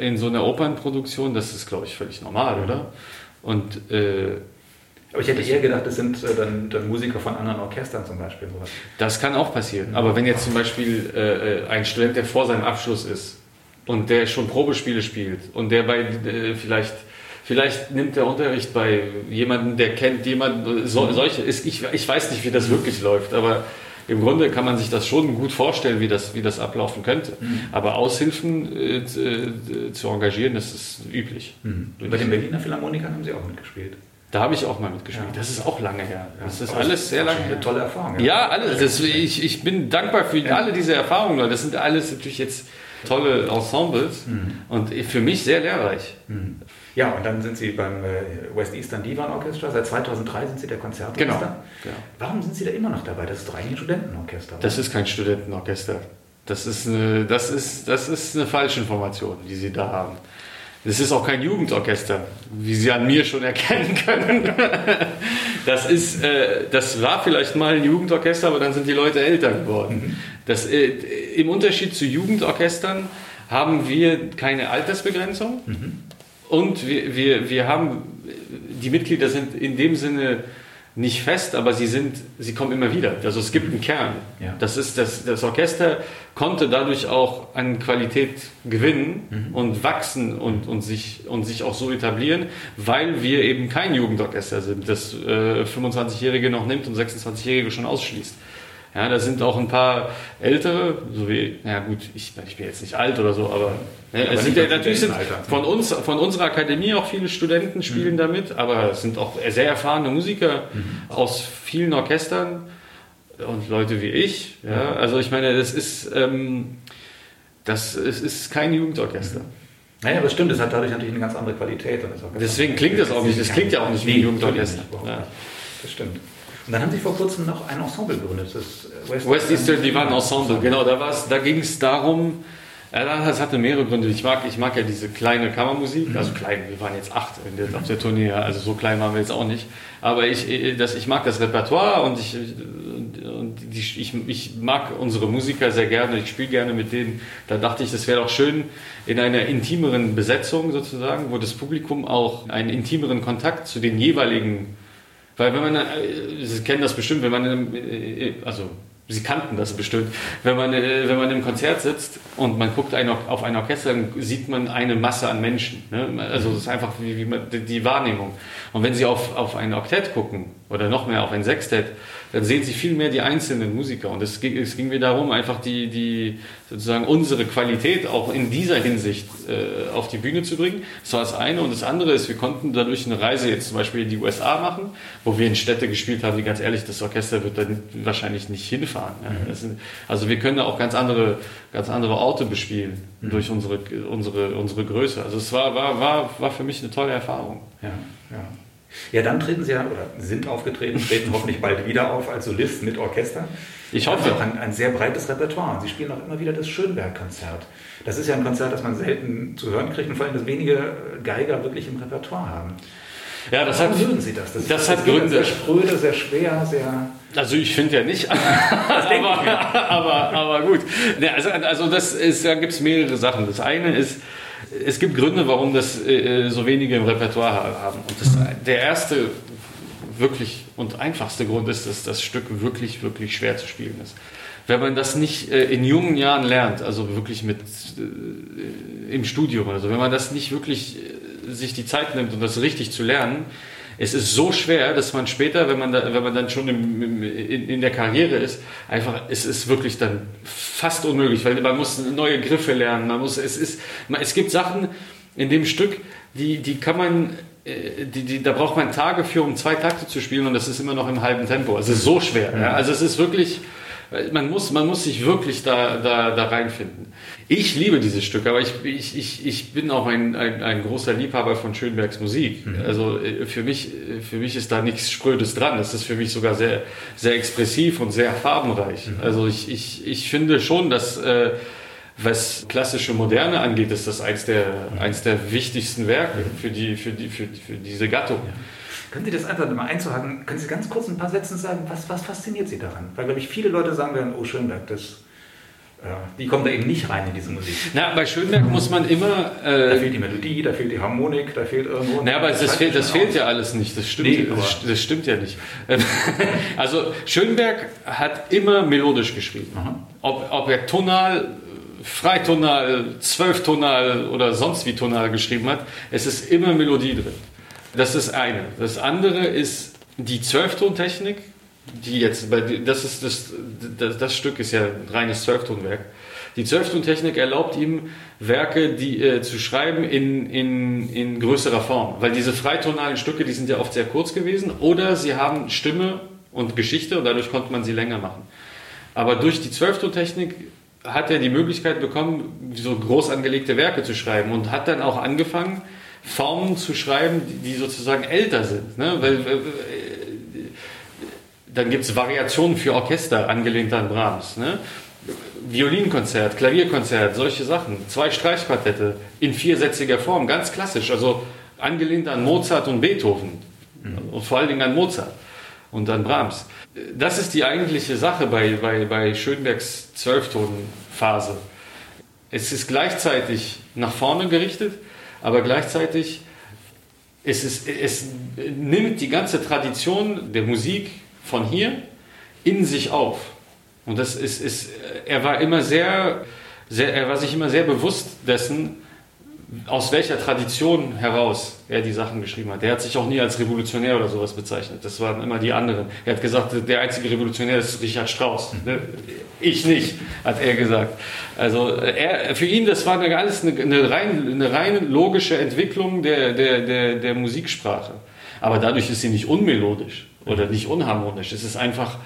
in so einer Opernproduktion, das ist, glaube ich, völlig normal, oder? Und äh, Aber ich hätte eher gedacht, das sind äh, dann, dann Musiker von anderen Orchestern zum Beispiel. Sowas. Das kann auch passieren. Aber wenn jetzt zum Beispiel äh, ein Student, der vor seinem Abschluss ist und der schon Probespiele spielt und der bei äh, vielleicht vielleicht nimmt der Unterricht bei jemandem, der kennt jemanden, so, solche ist ich, ich weiß nicht, wie das wirklich läuft, aber im Grunde kann man sich das schon gut vorstellen, wie das, wie das ablaufen könnte. Aber Aushilfen äh, zu, äh, engagieren, das ist üblich. Und bei den Berliner Philharmonikern haben Sie auch mitgespielt. Da habe ich auch mal mitgespielt. Ja. Das ist auch lange her. Das ist Aber alles sehr lange Eine her. tolle Erfahrung. Ja, alles. Das, ich, ich bin dankbar für alle diese Erfahrungen. Das sind alles natürlich jetzt tolle Ensembles Mhm. und für mich sehr lehrreich. Ja, und dann sind Sie beim äh, West Eastern Divan Orchestra. Seit 2003 sind Sie der Konzertmeister. Genau, genau. Warum sind Sie da immer noch dabei? Das ist doch eigentlich ein Studentenorchester. oder? Das ist kein Studentenorchester. Das ist eine, das ist, das ist eine Falschinformation, die Sie da haben. Das ist auch kein Jugendorchester, wie Sie an mir schon erkennen können. Das, ist, äh, das war vielleicht mal ein Jugendorchester, aber dann sind die Leute älter geworden. Das, äh, Im Unterschied zu Jugendorchestern haben wir keine Altersbegrenzung und wir, wir, wir haben, die Mitglieder sind in dem Sinne nicht fest, aber sie sind, sie kommen immer wieder. Also es gibt einen Kern. Ja. Das ist das, das Orchester konnte dadurch auch an Qualität gewinnen und wachsen und, und, sich, und sich auch so etablieren, weil wir eben kein Jugendorchester sind, das äh, 25-Jährige noch nimmt und 26-Jährige schon ausschließt. Ja, da sind auch ein paar ältere, so wie, ja gut, ich, ich bin jetzt nicht alt oder so, aber, ne, aber es sind ja, natürlich sind von uns, von unserer Akademie auch viele Studenten spielen damit, aber es sind auch sehr erfahrene Musiker aus vielen Orchestern und Leute wie ich. Ja, also ich meine, das ist, ähm, das, es ist kein Jugendorchester. Naja, aber es stimmt, es hat dadurch natürlich eine ganz andere Qualität. Und das Orchester- Deswegen klingt das auch nicht, das klingt ja auch nicht wie ein Jugendorchester. Das stimmt. Und dann haben Sie vor kurzem noch ein Ensemble gegründet, das äh, West Eastern Divan Ensemble, genau, da, da ging es darum, ja, das hatte mehrere Gründe. Ich mag, ich mag ja diese kleine Kammermusik, also klein, wir waren jetzt acht der, auf der Tournee, also so klein waren wir jetzt auch nicht. Aber ich, äh, das, ich mag das Repertoire und, ich, und die, ich, ich mag unsere Musiker sehr gerne, ich spiele gerne mit denen. Da dachte ich, das wäre doch schön in einer intimeren Besetzung sozusagen, wo das Publikum auch einen intimeren Kontakt zu den jeweiligen weil wenn man, äh, Sie kennen das bestimmt, wenn man, im, äh, also Sie kannten das bestimmt, wenn man, äh, wenn man im Konzert sitzt und man guckt ein, auf ein Orchester, dann sieht man eine Masse an Menschen. Ne? Also es ist einfach wie, wie man, die- die Wahrnehmung. Und wenn Sie auf, auf ein Oktett gucken oder noch mehr auf ein Sextett, dann sehen Sie viel mehr die einzelnen Musiker. Und es ging, es ging mir darum, einfach die, die sozusagen unsere Qualität auch in dieser Hinsicht äh, auf die Bühne zu bringen. Das war das eine. Und das andere ist, wir konnten dadurch eine Reise jetzt zum Beispiel in die USA machen, wo wir in Städte gespielt haben, die ganz ehrlich, das Orchester wird dann wahrscheinlich nicht hinfahren. Ja. Das sind, also wir können da auch ganz andere, ganz andere Orte bespielen durch unsere, unsere, unsere Größe. Also es war, war, war, war für mich eine tolle Erfahrung. Ja, ja. Ja, dann treten Sie ja, oder sind aufgetreten, treten hoffentlich bald wieder auf als Solist mit Orchester. Ich Sie haben hoffe. auch ein, ein sehr breites Repertoire. Sie spielen auch immer wieder das Schönberg-Konzert. Das ist ja ein Konzert, das man selten zu hören kriegt und vor allem, dass wenige Geiger wirklich im Repertoire haben. Ja, das hat, mögen Sie das? das hat ist wieder Gründe. Sehr spröde, sehr schwer, sehr... Also ich finde ja nicht, aber, aber, aber gut. Ne, Also, also das ist, da gibt es mehrere Sachen. Das eine ist, es gibt Gründe, warum das äh, so wenige im Repertoire ha- haben. Und das, der erste wirklich und einfachste Grund ist, dass das Stück wirklich, wirklich schwer zu spielen ist. Wenn man das nicht äh, in jungen Jahren lernt, also wirklich mit äh, im Studium, also wenn man das nicht wirklich äh, sich die Zeit nimmt, um das richtig zu lernen, es ist so schwer, dass man später, wenn man, da, wenn man dann schon im, im, in, in der Karriere ist, einfach, es ist wirklich dann fast unmöglich, weil man muss neue Griffe lernen, man muss, es ist, man, es gibt Sachen in dem Stück, die, die kann man, äh, die, die, da braucht man Tage für, um zwei Takte zu spielen und das ist immer noch im halben Tempo. Also es ist so schwer. Ja? Also es ist wirklich, man muss, man muss sich wirklich da, da, da reinfinden. Ich liebe dieses Stück, aber ich, ich, ich, ich bin auch ein, ein, ein großer Liebhaber von Schönbergs Musik. Also äh, für mich, äh, für mich ist da nichts Sprödes dran. Das ist für mich sogar sehr, sehr expressiv und sehr farbenreich. Also ich, ich, ich finde schon, dass äh, was klassische Moderne angeht, ist das eins der, eins der wichtigsten Werke für, die, für, die, für, für diese Gattung. Können Sie das einfach mal einzuhaken? Können Sie ganz kurz ein paar Sätze sagen, was, was fasziniert Sie daran? Weil, glaube ich, viele Leute sagen werden, oh Schönberg, das, ja, die kommen da eben nicht rein in diese Musik. Na, bei Schönberg muss man immer. Da Äh, fehlt die Melodie, da fehlt die Harmonik, da fehlt irgendwo... naja, aber das, fehlt, das fehlt ja alles nicht. Das stimmt, Nee, das, das stimmt ja nicht. Also Schönberg hat immer melodisch geschrieben. Aha. Ob, ob er tonal, freitonal, zwölftonal oder sonst wie tonal geschrieben hat, es ist immer Melodie drin. Das ist eine. Das andere ist die Zwölftontechnik, die jetzt bei das ist das, das, das Stück ist ja ein reines Zwölftonwerk. Die Zwölftontechnik erlaubt ihm Werke die, äh, zu schreiben in, in, in größerer Form, weil diese freitonalen Stücke, die sind ja oft sehr kurz gewesen oder sie haben Stimme und Geschichte und dadurch konnte man sie länger machen. Aber durch die Zwölftontechnik hat er die Möglichkeit bekommen, so groß angelegte Werke zu schreiben und hat dann auch angefangen, Formen zu schreiben, die, sozusagen älter sind. Ne? Weil, äh, dann gibt es Variationen für Orchester, angelehnt an Brahms. Ne? Violinkonzert, Klavierkonzert, solche Sachen. Zwei Streichquartette in viersätziger Form, ganz klassisch. Also angelehnt an Mozart und Beethoven. Mhm. Und vor allen Dingen an Mozart und an Brahms. Das ist die eigentliche Sache bei, bei, bei Schönbergs Zwölftonphase. Es ist gleichzeitig nach vorne gerichtet, aber gleichzeitig es, ist, es nimmt die ganze Tradition der Musik von hier in sich auf. Und das ist, ist er war immer sehr, sehr, er war sich immer sehr bewusst dessen, aus welcher Tradition heraus er die Sachen geschrieben hat. Der hat sich auch nie als Revolutionär oder sowas bezeichnet. Das waren immer die anderen. Er hat gesagt, der einzige Revolutionär ist Richard Strauss. Ne? Ich nicht, hat er gesagt. Also er, für ihn, das war alles eine, eine, rein, eine rein logische Entwicklung der, der, der, der Musiksprache. Aber dadurch ist sie nicht unmelodisch oder nicht unharmonisch. Es ist einfach,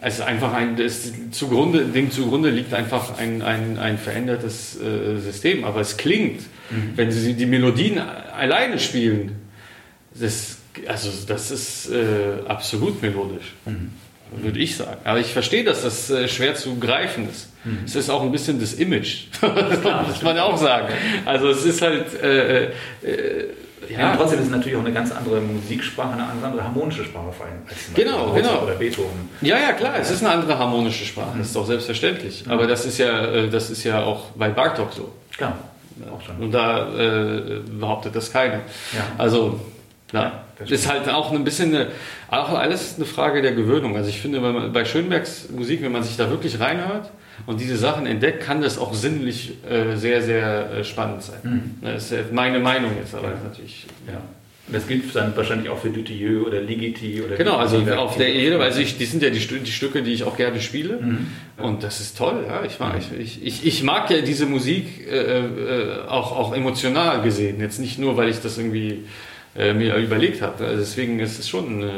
es ist einfach ein, es zugrunde, dem zugrunde liegt einfach ein, ein, ein verändertes äh, System. Aber es klingt, mhm. wenn Sie die Melodien alleine spielen, das, also das ist äh, absolut melodisch. Mhm. Würde ich sagen. Aber ich verstehe, dass das äh, schwer zu greifen ist. Mhm. Es ist auch ein bisschen das Image. das muss man auch sagen. Also es ist halt äh, äh, ja. Trotzdem ist es natürlich auch eine ganz andere Musiksprache, eine andere harmonische Sprache vor allem als genau, genau. oder Beethoven. Ja, ja, klar, es ist eine andere harmonische Sprache, das ist doch selbstverständlich. Mhm. Aber das ist ja, äh, das ist ja auch bei Bartok so. Klar. Auch schon. Und da äh, behauptet das keiner. Ja. Also, ja, das ist halt auch ein bisschen eine, auch alles eine Frage der Gewöhnung. Also ich finde, man, bei Schönbergs Musik, wenn man sich da wirklich reinhört, und diese Sachen entdeckt, kann das auch sinnlich äh, sehr, sehr äh, spannend sein. Mhm. Das ist meine Meinung jetzt, aber ja. natürlich. Ja. Das gilt dann wahrscheinlich auch für Dutilleux oder Ligeti oder Genau, also auf der Ebene, also ich, die sind ja die, die, Stücke, die ich auch gerne spiele. Mhm. Und das ist toll, ja. Ich mag, mhm. ich, ich, ich mag ja diese Musik äh, äh, auch, auch emotional gesehen. Jetzt nicht nur, weil ich das irgendwie äh, mir überlegt habe. Also deswegen ist es schon. Äh,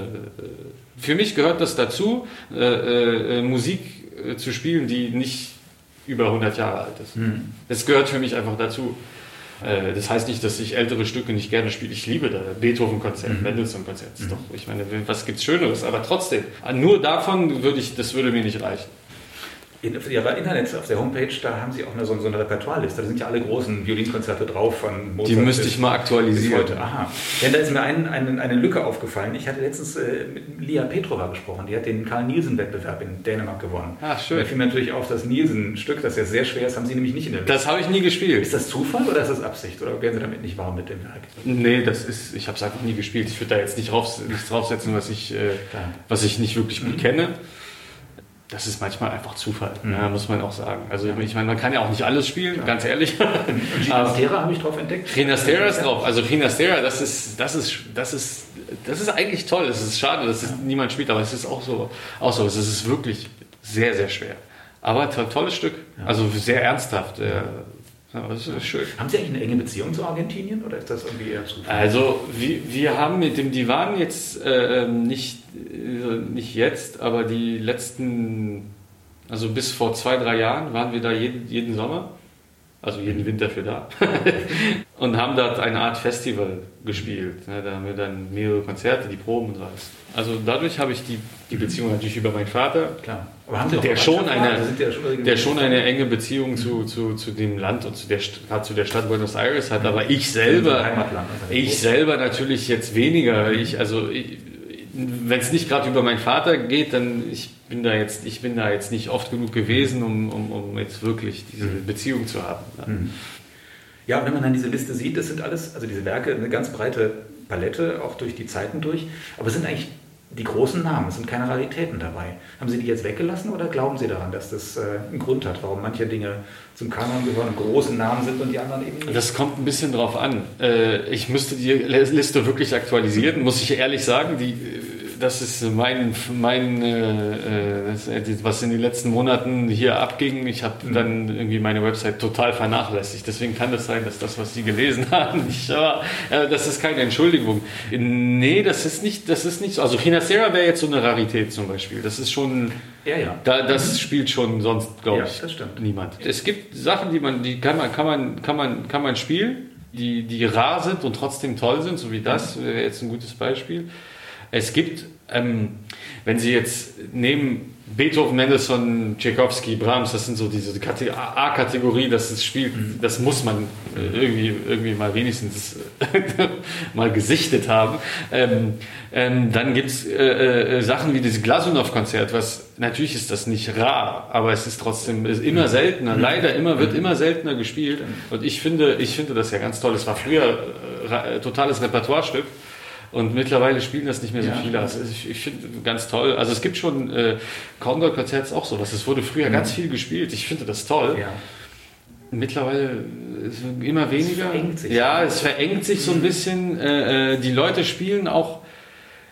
für mich gehört das dazu, äh, Musik äh, zu spielen, die nicht über 100 Jahre alt ist. Mhm. Das gehört für mich einfach dazu. Äh, das heißt nicht, dass ich ältere Stücke nicht gerne spiele. Ich liebe da Beethoven-Konzert, mhm. Mendelssohn-Konzert. Mhm. ich meine, was gibt's Schöneres? Aber trotzdem, nur davon würde ich, das würde mir nicht reichen in, auf ihrer Internet, auf der Homepage, da haben sie auch eine, so, so eine Repertoireliste. Da sind ja alle großen Violinkonzerte drauf von Mozart. Die müsste ich mal aktualisieren. Aha. Denn da ist mir ein, ein, eine Lücke aufgefallen. Ich hatte letztens äh, mit Lia Petrova gesprochen. Die hat den Karl-Nielsen-Wettbewerb in Dänemark gewonnen. Ach, schön. Da fiel mir natürlich auf, das Nielsen-Stück, das ja sehr schwer ist, haben sie nämlich nicht in der Liste. Das habe ich nie gespielt. Ist das Zufall oder ist das Absicht? Oder werden sie damit nicht warm mit dem Werk? Nee, das ist, ich habe es einfach nie gespielt. Ich würde da jetzt nicht drauf, nichts draufsetzen, was ich, äh, was ich nicht wirklich gut mhm. kenne das ist manchmal einfach Zufall, mhm. ja, muss man auch sagen. Also ich meine, man kann ja auch nicht alles spielen, ja. ganz ehrlich. Finastera habe ich drauf entdeckt. Finastera ist drauf. Also Finastera, das ist, das ist, das ist, das ist eigentlich toll. Es ist schade, dass es ja. niemand spielt, aber es ist auch so, auch so. Es ist wirklich sehr, sehr schwer. Aber tolles Stück. Also sehr ernsthaft. Ja, das ist schön. Haben Sie eigentlich eine enge Beziehung zu Argentinien oder ist das irgendwie eher Zufall? Also wir, wir haben mit dem Divan jetzt äh, ähm, nicht, äh, nicht jetzt, aber die letzten, also bis vor zwei, drei Jahren waren wir da jeden, jeden Sommer, also jeden Winter für da, und haben dort eine Art Festival gespielt. Da haben wir dann mehrere Konzerte, die Proben und so alles. Also dadurch habe ich die, die Beziehung natürlich über meinen Vater. Klar. Aber haben der, schon eine, ja schon der schon eine enge Beziehung zu, zu, zu dem Land und zu der, zu der Stadt Buenos Aires hat. Aber ich selber, ich selber natürlich jetzt weniger. Ich, also wenn es nicht gerade über meinen Vater geht, dann ich bin da jetzt, ich bin da jetzt nicht oft genug gewesen, um, um, um jetzt wirklich diese mhm. Beziehung zu haben. Mhm. Ja, und wenn man dann diese Liste sieht, das sind alles, also diese Werke, eine ganz breite Palette, auch durch die Zeiten durch. Aber es sind eigentlich die großen Namen, es sind keine Raritäten dabei. Haben Sie die jetzt weggelassen oder glauben Sie daran, dass das äh, einen Grund hat, warum manche Dinge zum Kanon gehören und große Namen sind und die anderen eben nicht? Das kommt ein bisschen drauf an. Äh, ich müsste die Liste wirklich aktualisieren, muss ich ehrlich sagen. Die, das ist mein, mein äh, das, was in den letzten Monaten hier abging. Ich habe mhm. dann irgendwie meine Website total vernachlässigt. Deswegen kann das sein, dass das, was Sie gelesen haben, nicht war. Äh, das ist keine Entschuldigung. Nee, das ist nicht, das ist nicht so. Also Chinacera wäre jetzt so eine Rarität zum Beispiel. Das ist schon, ja, ja. Da, das mhm. spielt schon sonst, glaube ich, ja, niemand. Es gibt Sachen, die man, die kann man, kann man, kann man, kann man spielen die, die rar sind und trotzdem toll sind, so wie das wäre jetzt ein gutes Beispiel. Es gibt, ähm, wenn Sie jetzt nehmen Beethoven, Mendelssohn, Tchaikovsky, Brahms, das sind so diese A-Kategorie, das ist Spiel, das muss man irgendwie, irgendwie mal wenigstens mal gesichtet haben. Ähm, ähm, dann gibt es äh, äh, Sachen wie dieses Glasunow-Konzert, was natürlich ist das nicht rar, aber es ist trotzdem ist immer seltener, leider immer, wird immer seltener gespielt. Und ich finde, ich finde das ja ganz toll. Es war früher äh, totales Repertoirestück. Und mittlerweile spielen das nicht mehr so ja. viele. Also ich, ich finde ganz toll. Also es gibt schon äh, Condor Quartetts auch sowas. Es wurde früher mhm. ganz viel gespielt. Ich finde das toll. Ja. Mittlerweile immer weniger. Es verengt sich. Ja, es verengt sich so ein bisschen. Äh, äh, die Leute spielen auch.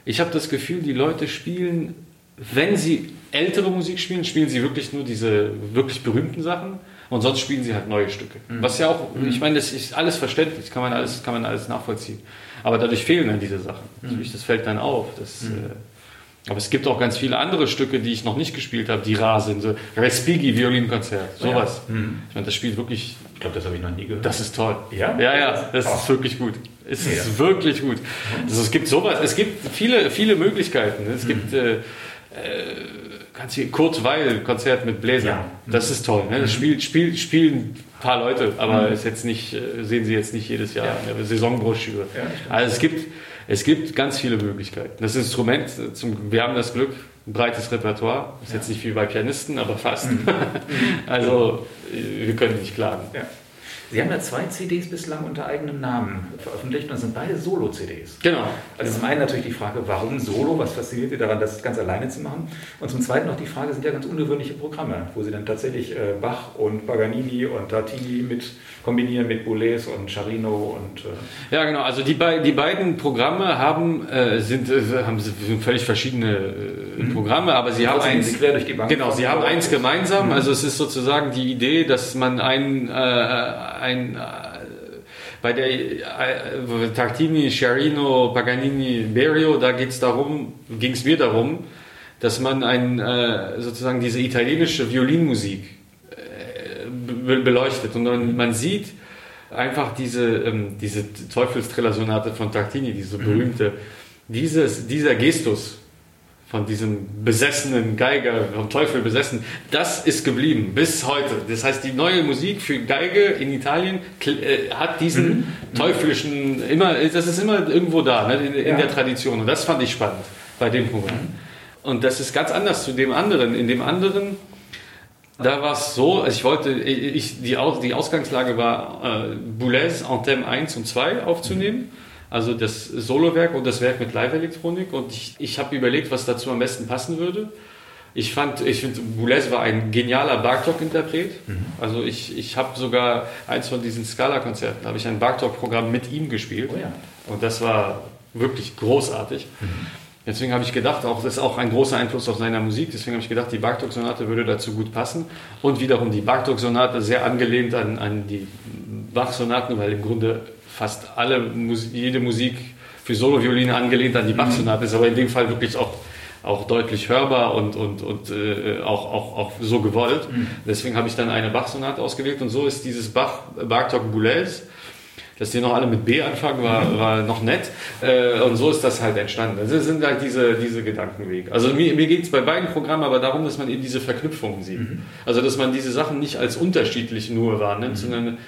Ich habe das Gefühl, die Leute spielen, wenn sie ältere Musik spielen, spielen sie wirklich nur diese wirklich berühmten Sachen. Und sonst spielen sie halt neue Stücke. Mhm. Was ja auch, ich meine, das ist alles verständlich, kann man alles, kann man alles nachvollziehen. Aber dadurch fehlen dann diese Sachen. Mhm. Das fällt dann auf. Das, mhm. äh, aber es gibt auch ganz viele andere Stücke, die ich noch nicht gespielt habe, die rar sind. So Respighi Violinkonzert, sowas. Ja. Mhm. Ich meine, das spielt wirklich. Ich glaube, das habe ich noch nie gehört. Das ist toll. Ja? Ja, ja, das oh. ist wirklich gut. Es ja. ist wirklich gut. Also es gibt sowas, es gibt viele, viele Möglichkeiten. Es mhm. gibt äh, äh, Kurt Weil Konzert mit Bläsern. Ja. Das ist toll. Ne? Das mhm. spielt, spielt, spielen paar Leute, aber mhm. ist jetzt nicht, äh, sehen Sie jetzt nicht jedes Jahr ja. in der Saisonbroschüre. Ja, also es gibt, es gibt ganz viele Möglichkeiten. Das Instrument, äh, zum, wir haben das Glück, ein breites Repertoire. Ist jetzt nicht wie bei Pianisten, aber fast. Mhm. also wir können nicht klagen. Sie haben ja zwei CDs bislang unter eigenem Namen veröffentlicht und das sind beide Solo-CDs. Genau. Also zum einen natürlich die Frage, warum Solo? Was fasziniert Sie daran, das ganz alleine zu machen? Und zum zweiten noch die Frage, sind ja ganz ungewöhnliche Programme, wo Sie dann tatsächlich äh, Bach und Paganini und Tartini mit kombinieren mit Boulez und Charino und... Äh ja, genau. Also die, be die beiden Programme haben, äh, sind, äh, haben völlig verschiedene äh, mhm. Programme, aber sie haben eins... quer durch die Bank genau, sie haben eins gemeinsam. Mhm. Also es ist sozusagen die Idee, dass man ein äh, ein äh, bei der Tartini, Sciarino, Paganini, Berio, da geht es darum, ging es mir darum, dass man ein, sozusagen diese italienische Violinmusik beleuchtet und man, man sieht einfach diese, ähm, diese Teufelstrellasonate von Tartini, diese berühmte, dieses, dieser Gestus, von diesem besessenen Geiger, vom Teufel besessen, das ist geblieben bis heute. Das heißt, die neue Musik für Geige in Italien äh, hat diesen mhm. teuflischen, immer, das ist immer irgendwo da, ne, in, in ja. der Tradition. Und das fand ich spannend bei dem Programm. Mhm. Und das ist ganz anders zu dem anderen. In dem anderen, da war es so, also ich wollte, ich, die, die Ausgangslage war, äh, Boulez en Thème 1 und 2 aufzunehmen. Also das Solowerk und das Werk mit Live-Elektronik. Und ich, ich habe überlegt, was dazu am besten passen würde. Ich fand, ich finde, Boulez war ein genialer Bartok-Interpret. Mhm. Also ich, ich habe sogar eins von diesen Scala-Konzerten, habe ich ein Bartok-Programm mit ihm gespielt. Oh ja. Und das war wirklich großartig. Mhm. Deswegen habe ich gedacht, auch, das ist auch ein großer Einfluss auf seiner Musik, deswegen habe ich gedacht, die Bartok-Sonate würde dazu gut passen. Und wiederum die Bartok-Sonate sehr angelehnt an, an die Bach-Sonaten, weil im Grunde fast alle jede Musik für Solo-Violine angelehnt an die Bach-Sonate ist, aber in dem Fall wirklich auch, auch deutlich hörbar und, und, und äh, auch, auch, auch so gewollt. Mhm. Deswegen habe ich dann eine Bach-Sonate ausgewählt und so ist dieses Bach, Bartok Boulez, dass die noch alle mit B anfangen, war, war noch nett. Äh, und so ist das halt entstanden. Das sind halt diese, diese Gedankenwege. Also mir, mir geht es bei beiden Programmen aber darum, dass man eben diese Verknüpfungen sieht. Mhm. Also dass man diese Sachen nicht als unterschiedlich nur wahrnimmt, mhm. sondern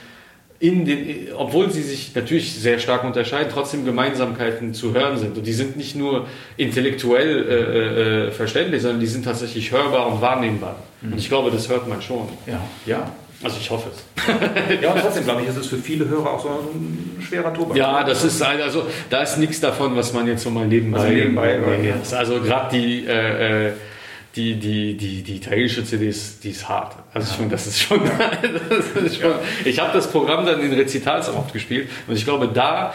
in den, obwohl sie sich natürlich sehr stark unterscheiden, trotzdem Gemeinsamkeiten zu hören sind. Und die sind nicht nur intellektuell äh, äh, äh verständlich, sondern die sind tatsächlich hörbar und wahrnehmbar. Mhm. Und ich glaube, das hört man schon. Ja, ja. Also ich hoffe es. ja, und trotzdem glaube ich, ist es für viele Hörer auch so ein schwerer Tobak. Ja, das ist also da ist nichts davon, was man jetzt so mal nebenbei. Also nebenbei nee, also gerade die äh, äh die, die, die, die italienische CD ist, die ist hart. Also schon, das ist schon, das ist schon ich habe das Programm dann in Rezitals auch oft gespielt und ich glaube, da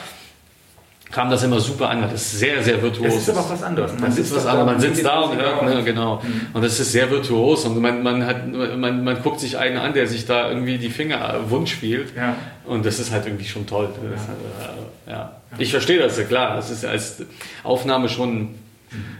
kam das immer super an. Das ist sehr, sehr virtuos. Das ist aber auch was anderes. Man das ist was anderes. Man sitzt da und hört, ne, genau. Mhm. Und das ist sehr virtuos und man, man, hat, man, man guckt sich einen an, der sich da irgendwie die Finger wund spielt. Ja. Und das ist halt irgendwie schon toll. Ja. ja. Ich verstehe das, ja klar. Das ist als Aufnahme schon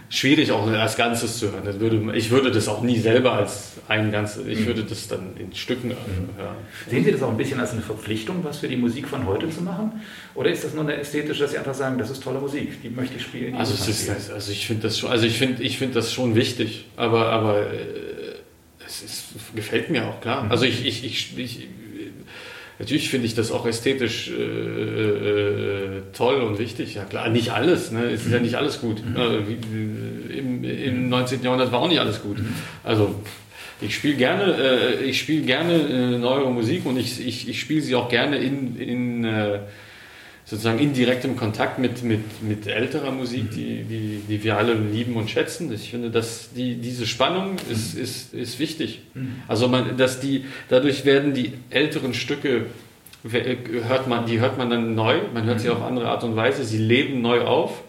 schwierig auch als Ganzes zu hören. Das würde, ich würde das auch nie selber als ein Ganzes, ich würde das dann in Stücken mhm. hören. Sehen Sie das auch ein bisschen als eine Verpflichtung, was für die Musik von heute zu machen? Oder ist das nur eine ästhetische, dass Sie einfach sagen, das ist tolle Musik, die möchte ich spielen? Also, ist, also ich finde das schon, also ich finde, ich finde das schon wichtig, aber, aber äh, es ist, gefällt mir auch klar. Mhm. Also ich, ich, ich, ich Natürlich finde ich das auch ästhetisch äh, äh, toll und wichtig. Ja klar, nicht alles. Ne? Es ist ja nicht alles gut. Mhm. Äh, im, Im 19. Jahrhundert war auch nicht alles gut. Mhm. Also ich spiele gerne, äh, ich spiele gerne äh, neuere Musik und ich, ich, ich spiele sie auch gerne in, in äh, sozusagen in direktem Kontakt mit, mit, mit älterer Musik, die, die, die wir alle lieben und schätzen. Ich finde, dass die, diese Spannung ist, ist, ist wichtig. Also man, dass die, dadurch werden die älteren Stücke hört man, die hört man dann neu, man hört sie auf andere Art und Weise, sie leben neu auf.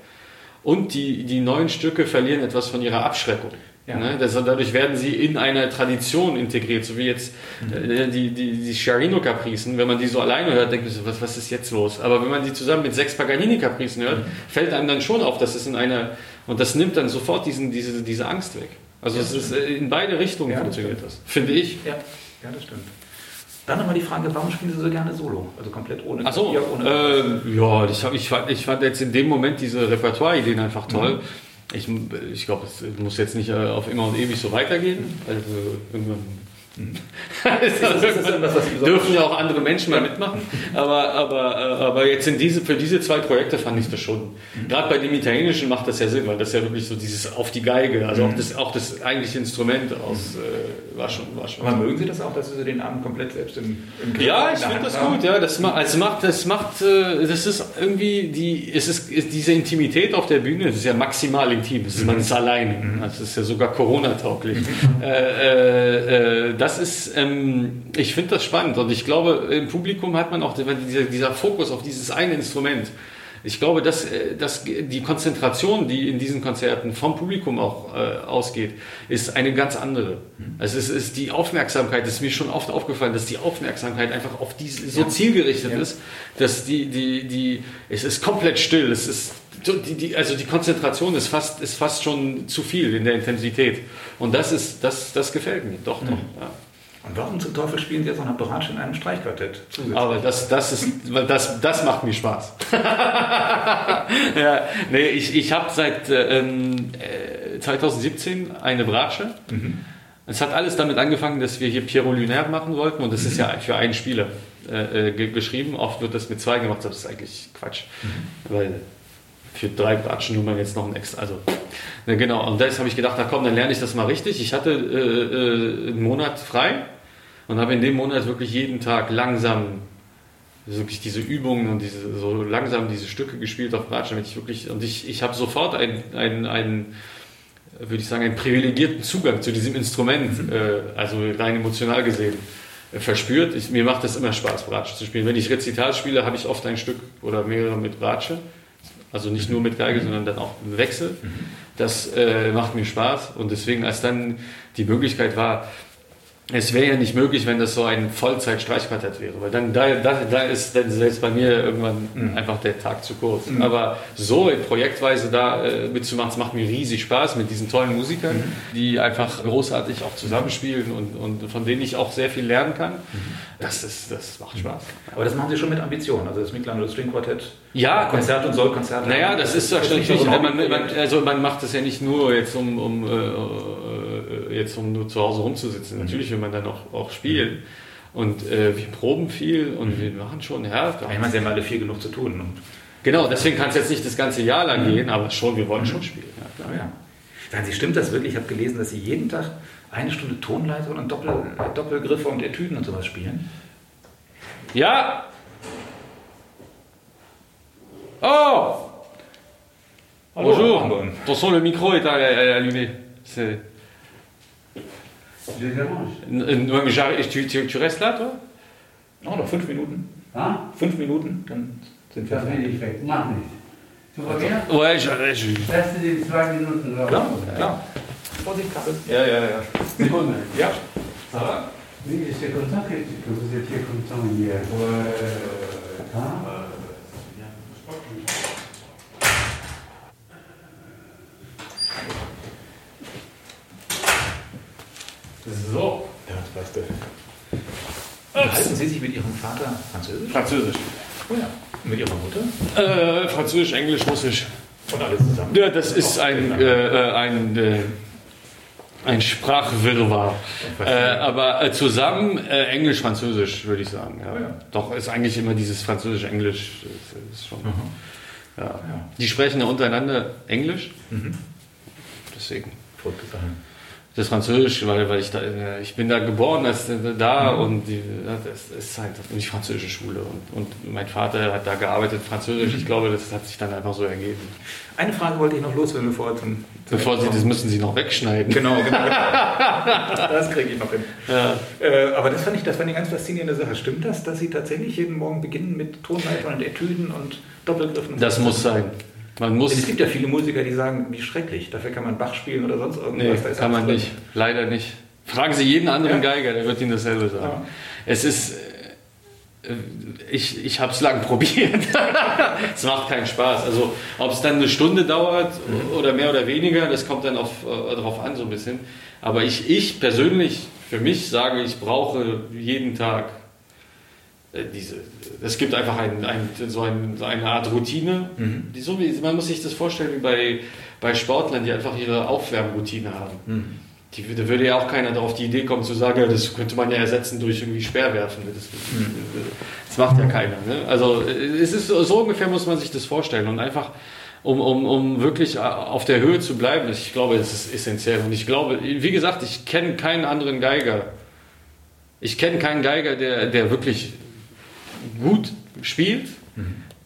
Und die, die neuen Stücke verlieren etwas von ihrer Abschreckung. Ja. Ne? Das, dadurch werden sie in eine Tradition integriert, so wie jetzt mhm. äh, die, die, die Sciarino-Kapricen. Wenn man die so alleine hört, denkt man so, was, was ist jetzt los? Aber wenn man die zusammen mit sechs Paganini-Kapricen hört, mhm. fällt einem dann schon auf, dass es in einer, und das nimmt dann sofort diesen, diese, diese Angst weg. Also ja, es ist äh, in beide Richtungen ja, funktioniert das, finde ich. Ja. ja, das stimmt. Dann nochmal die Frage, warum spielen Sie so gerne Solo? Also komplett ohne Ach so, ohne äh, ja, ich, ich, fand, ich fand jetzt in dem Moment diese Repertoire-Ideen einfach toll. Mhm. Ich, ich glaube, es muss jetzt nicht äh, auf immer und ewig so weitergehen. Also irgendwann dürfen ja auch andere Menschen mal mitmachen. Aber, aber, äh, aber jetzt in diese, für diese zwei Projekte fand ich das schon. Gerade bei dem Italienischen macht das ja Sinn, weil das ja wirklich so dieses auf die Geige, also auch das, auch das eigentliche Instrument aus, äh, war schon. War schon aber mögen Sie das auch, dass Sie den Abend komplett selbst im, im Ja, ich finde das haben? gut, ja. Das, also macht, das macht, äh, das ist irgendwie die, es ist, ist diese Intimität auf der Bühne, das ist ja maximal intim, das ist, man ist allein. Mhm. Das ist ja sogar Corona-tauglich. Mhm. Äh, äh, das ist, ähm, ich finde das spannend und ich glaube, im Publikum hat man auch dieser, dieser Fokus auf dieses eine Instrument. Ich glaube, dass, äh, dass die Konzentration, die in diesen Konzerten vom Publikum auch äh, ausgeht, ist eine ganz andere. Mhm. Also es ist die Aufmerksamkeit, das ist mir schon oft aufgefallen, dass die Aufmerksamkeit einfach auf diese so ja. zielgerichtet ja. ist, dass die, die, die, es ist komplett still, es ist die, die, also die Konzentration ist fast, ist fast schon zu viel in der Intensität. Und das ist, das, das gefällt mir, doch, mhm. doch. Ja. Und warum zum Teufel spielen Sie jetzt noch eine Bratsch in einem Streichquartett? Aber das, das, ist, das, das macht mir Spaß. ja, nee, ich, ich habe seit ähm, 2017 äh, eine Bratsche. Mhm. Es hat alles damit angefangen, dass wir hier Piero Lunaire machen wollten und das mhm. ist ja für einen Spieler äh, äh geschrieben. Oft wird das mit zwei gemacht, das ist eigentlich Quatsch. Mhm. Weil für drei Bratschen nur mal jetzt noch ein extra. Also, genau. Und da habe ich gedacht, na komm, dann lerne ich das mal richtig. Ich hatte äh, äh, einen Monat frei und habe in dem Monat wirklich jeden Tag langsam wirklich diese Übungen und diese, so langsam diese Stücke gespielt auf Bratschen, damit ich wirklich, und ich, ich habe sofort einen, einen, einen, würde ich sagen, einen privilegierten Zugang zu diesem Instrument, mhm. äh, also rein emotional gesehen, äh, verspürt. Ich, mir macht es immer Spaß, Bratsche zu spielen. Wenn ich Rezital spiele, habe ich oft ein Stück oder mehrere mit Bratsche. Also nicht nur mit Geige, sondern dann auch im Wechsel. Mhm. Das äh, macht mir Spaß und deswegen, als dann die Möglichkeit war, es wäre ja nicht möglich, wenn das so ein Vollzeit-Streichquartett wäre, weil dann da, da, da ist dann selbst bei mir irgendwann mhm. einfach der Tag zu kurz. Mhm. Aber so projektweise da äh, mitzumachen, es macht mir riesig Spaß mit diesen tollen Musikern, mhm. die einfach großartig auch zusammenspielen und, und von denen ich auch sehr viel lernen kann. Mhm. Das, ist, das macht Spaß. Aber das machen Sie schon mit Ambition, also das Michelangelo String Quartett. Ja, Konzert und Sollkonzert. Naja, das ist wahrscheinlich, man, man, also man macht das ja nicht nur jetzt um, um äh, jetzt um nur zu Hause rumzusitzen. Mhm. Natürlich will man dann auch, auch spielen. Und äh, wir proben viel und mhm. wir machen schon, ja. Sie haben alle viel genug zu tun. Und genau, deswegen kann es jetzt nicht das ganze Jahr lang mhm. gehen, aber schon, wir wollen mhm. schon spielen. Ja, klar. Ja. Sagen Sie, stimmt das wirklich? Ich habe gelesen, dass Sie jeden Tag eine Stunde Tonleitung und Doppel, Doppelgriffe und Etüden und sowas spielen. Ja! Oh! Bonjour! Attention, le micro est allumé. C'est... Je dérange. Tu, tu, tu, restes là, toi Non, noch fünf Minuten. Ah? Fünf Minuten, dann sind wir fertig. Ich weg. Mach nicht. Ouais, je, je... Lass du die zwei Minuten raus. Klar, klar. Vorsicht, Kabel. Ja, ja, ja. Seconde. Ja. Ça va Oui, c'est comme ça que, que vous étiez content hier. Hein So. Ja, das weißt du. Unterhalten Sie sich mit Ihrem Vater Französisch? Französisch. Oh ja. Und mit Ihrer Mutter? Äh, Französisch, Englisch, Russisch. Und alles zusammen? Ja, das ist ein, äh, ein, äh, ein Sprachwirrwarr. Äh, aber äh, zusammen äh, Englisch, Französisch, würde ich sagen. Ja. Oh ja. Doch, ist eigentlich immer dieses Französisch-Englisch. Ist, ist schon, Mhm. ja. Die sprechen ja untereinander Englisch. Mhm. Deswegen. Sachen. Das Französisch, weil, weil ich da, äh, ich bin da geboren, das, äh, da Mhm. und die, das ist halt die französische Schule und, und mein Vater hat da gearbeitet, Französisch. Mhm. Ich glaube, das hat sich dann einfach so ergeben. Eine Frage wollte ich noch loswerden, bevor zum. Bevor Sie, das müssen Sie noch wegschneiden. Genau, genau. das kriege ich noch hin. Ja. Äh, aber das fand, ich, das fand ich eine ganz faszinierende Sache. Stimmt das, dass Sie tatsächlich jeden Morgen beginnen mit Tonleitern und Etüden und Doppelgriffen? Das muss sein. Man muss. Es gibt ja viele Musiker, die sagen, wie schrecklich. Dafür kann man Bach spielen oder sonst irgendwas. Nee, kann man alles nicht. Leider nicht. Fragen Sie jeden anderen Ja? Geiger, der wird Ihnen dasselbe sagen. Ja. Es ist. äh, Ich, ich habe es lang probiert. es macht keinen Spaß. Also, ob es dann eine Stunde dauert oder mehr oder weniger, das kommt dann auf, äh, darauf an, so ein bisschen. Aber ich, ich persönlich, für mich sage, ich brauche jeden Tag diese. Es gibt einfach ein, ein, so, ein, so eine Art Routine. Mhm. Die, so wie, man muss sich das vorstellen wie bei, bei Sportlern, die einfach ihre Aufwärmroutine haben. Mhm. Die, da würde ja auch keiner darauf die Idee kommen zu sagen, ja, das könnte man ja ersetzen durch irgendwie Speerwerfen. Das, das macht ja keiner. Ne? Also es ist so, so ungefähr muss man sich das vorstellen und einfach um, um, um wirklich auf der Höhe zu bleiben, ich glaube, das ist essentiell. Und ich glaube, wie gesagt, ich kenne keinen anderen Geiger. Ich kenne keinen Geiger, der, der wirklich gut spielt,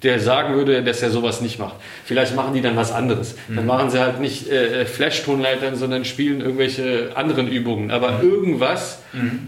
der sagen würde, dass er sowas nicht macht. Vielleicht machen die dann was anderes. Dann machen sie halt nicht äh, Flash-Tonleitern, sondern spielen irgendwelche anderen Übungen. Aber irgendwas,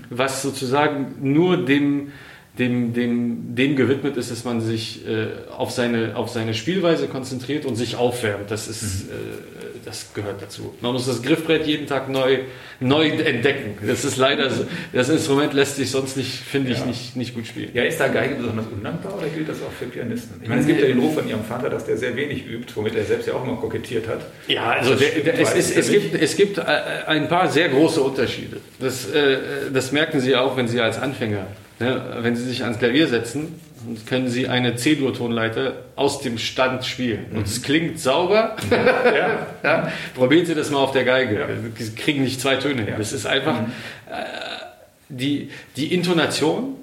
was sozusagen nur dem, dem, dem, dem gewidmet ist, dass man sich äh, auf, seine, auf seine Spielweise konzentriert und sich aufwärmt. Das, ist, äh, das gehört dazu. Man muss das Griffbrett jeden Tag neu, neu entdecken. Das ist leider so. Das Instrument lässt sich sonst nicht, finde ich, Ja. nicht, nicht gut spielen. Ja, ist da Geige besonders undankbar oder gilt das auch für Pianisten? Ich meine, es gibt ja den Ruf von Ihrem Vater, dass der sehr wenig übt, womit er selbst ja auch immer kokettiert hat. Ja, also der, der, es, es, es, gibt, es gibt äh, ein paar sehr große Unterschiede. Das, äh, das merken Sie auch, wenn Sie als Anfänger, ne, wenn Sie sich ans Klavier setzen, können Sie eine C-Dur-Tonleiter aus dem Stand spielen. Und es klingt sauber. Ja. ja, probieren Sie das mal auf der Geige. Ja. Sie kriegen nicht zwei Töne. Ja. Das ist einfach äh, die, die Intonation,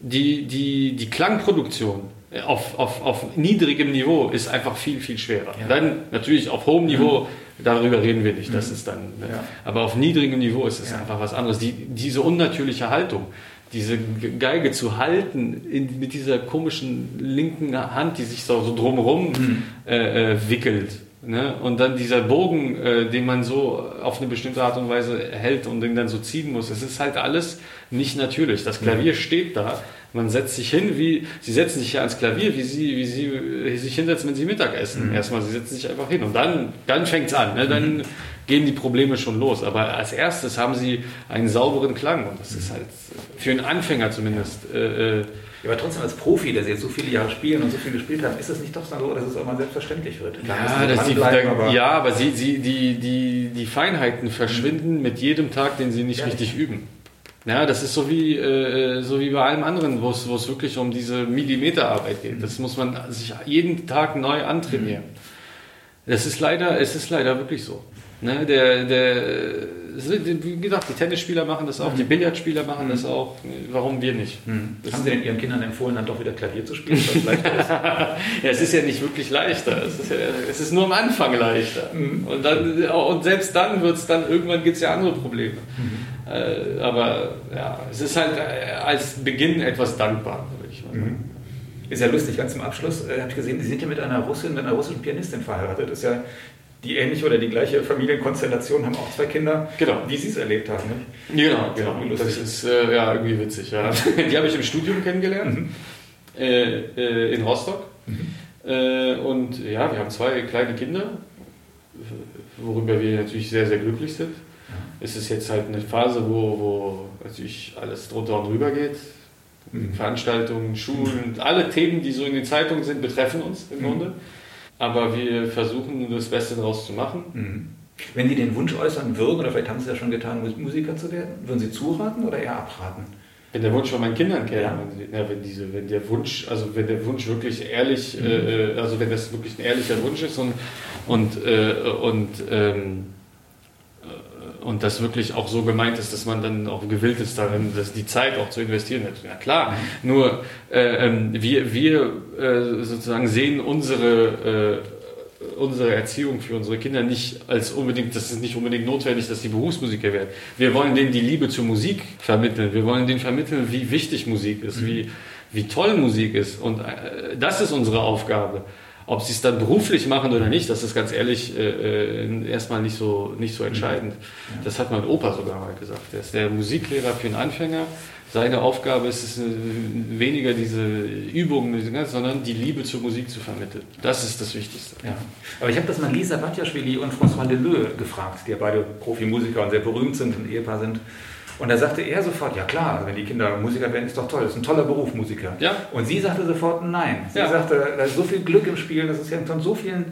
die, die, die Klangproduktion auf, auf, auf niedrigem Niveau ist einfach viel, viel schwerer. Dann natürlich auf hohem Niveau, darüber reden wir nicht, das ist dann, ne? Aber auf niedrigem Niveau ist es einfach was anderes. Die, diese unnatürliche Haltung, diese Ge- Geige zu halten in, mit dieser komischen linken Hand, die sich so, so drumherum äh, äh, wickelt. Ne? Und dann dieser Bogen, äh, den man so auf eine bestimmte Art und Weise hält und den dann so ziehen muss. Es ist halt alles nicht natürlich. Das Klavier steht da. Man setzt sich hin, wie sie setzen sich ja ans Klavier, wie sie, wie sie äh, sich hinsetzen, wenn sie Mittag essen. Erstmal, sie setzen sich einfach hin und dann, dann fängt es an. Ne? Dann gehen die Probleme schon los. Aber als erstes haben sie einen sauberen Klang und das ist halt für einen Anfänger zumindest. Äh, äh, Ja, aber trotzdem als Profi, der Sie jetzt so viele Jahre spielen und so viel gespielt haben, ist es nicht doch so, dass es auch mal selbstverständlich wird? Klar, Ja, dass die, aber- ja, aber sie, sie, die, die, die Feinheiten verschwinden mit jedem Tag, den sie nicht Ja. richtig üben. Ja, das ist so wie, äh, so wie bei allem anderen, wo es wo es wirklich um diese Millimeterarbeit geht. Das muss man sich jeden Tag neu antrainieren. Das ist leider, es ist leider wirklich so. Ne, der, der, wie gesagt, die Tennisspieler machen das auch, die Billardspieler machen das auch. Warum wir nicht? Hm. Das Haben Sie denn Ihren Kindern empfohlen, dann doch wieder Klavier zu spielen? Ja, es ist ja nicht wirklich leichter. Es ist, ja, es ist nur am Anfang leichter. Mhm. Und, dann, und selbst dann wird es dann, irgendwann gibt es ja andere Probleme. Äh, aber ja, es ist halt äh, als Beginn etwas dankbar, würde ich mal sagen. Ist ja lustig, ganz zum Abschluss äh, habe ich gesehen, Sie sind ja mit einer Russin, mit einer russischen Pianistin verheiratet. Ist ja die ähnliche oder die gleiche Familienkonstellation, haben auch zwei Kinder, Genau. wie Sie es erlebt haben. Nicht? Genau, Das ist genau. lustig. Das ist äh, ja irgendwie witzig. Ja. Die habe ich im Studium kennengelernt, Mhm. äh, äh, in Rostock. Äh, und ja, wir haben zwei kleine Kinder, worüber wir natürlich sehr, sehr glücklich sind. Es ist jetzt halt eine Phase, wo, wo natürlich alles drunter und drüber geht. Mhm. Veranstaltungen, Schulen, alle Themen, die so in den Zeitungen sind, betreffen uns im Mhm. Grunde. Aber wir versuchen das Beste daraus zu machen. Mhm. Wenn Sie den Wunsch äußern würden, oder vielleicht haben Sie es ja schon getan, Mus- Musiker zu werden, würden Sie zuraten oder eher abraten? Wenn der Wunsch von meinen Kindern käme, Ja. wenn, wenn, diese, wenn der Wunsch, also wenn der Wunsch wirklich ehrlich, Mhm. äh, also wenn das wirklich ein ehrlicher Wunsch ist und, und, äh, und, ähm, äh, und das wirklich auch so gemeint ist, dass man dann auch gewillt ist, darin dass die Zeit auch zu investieren. Ja klar, nur äh, ähm, wir, wir äh, sozusagen sehen unsere äh, unsere Erziehung für unsere Kinder nicht als unbedingt, das ist nicht unbedingt notwendig, dass sie Berufsmusiker werden. Wir wollen denen die Liebe zur Musik vermitteln. Wir wollen denen vermitteln, wie wichtig Musik ist, wie, wie toll Musik ist. Und äh, das ist unsere Aufgabe. Ob sie es dann beruflich machen oder nicht, das ist ganz ehrlich äh, äh, erstmal nicht so, nicht so entscheidend. Das hat mein Opa sogar mal gesagt. Er ist der Musiklehrer für einen Anfänger. Seine Aufgabe ist es äh, weniger diese Übungen, sondern die Liebe zur Musik zu vermitteln. Das ist das Wichtigste. Ja. Aber ich habe das mal Lisa Batjaschwili und François Leleu gefragt, die ja beide Profimusiker und sehr berühmt sind, ein Ehepaar sind. Und da sagte er sofort, ja klar, also wenn die Kinder Musiker werden, ist doch toll, das ist ein toller Beruf, Musiker. Ja. Und sie sagte sofort nein. Sie Ja. sagte, da ist so viel Glück im Spiel, das ist ja von so vielen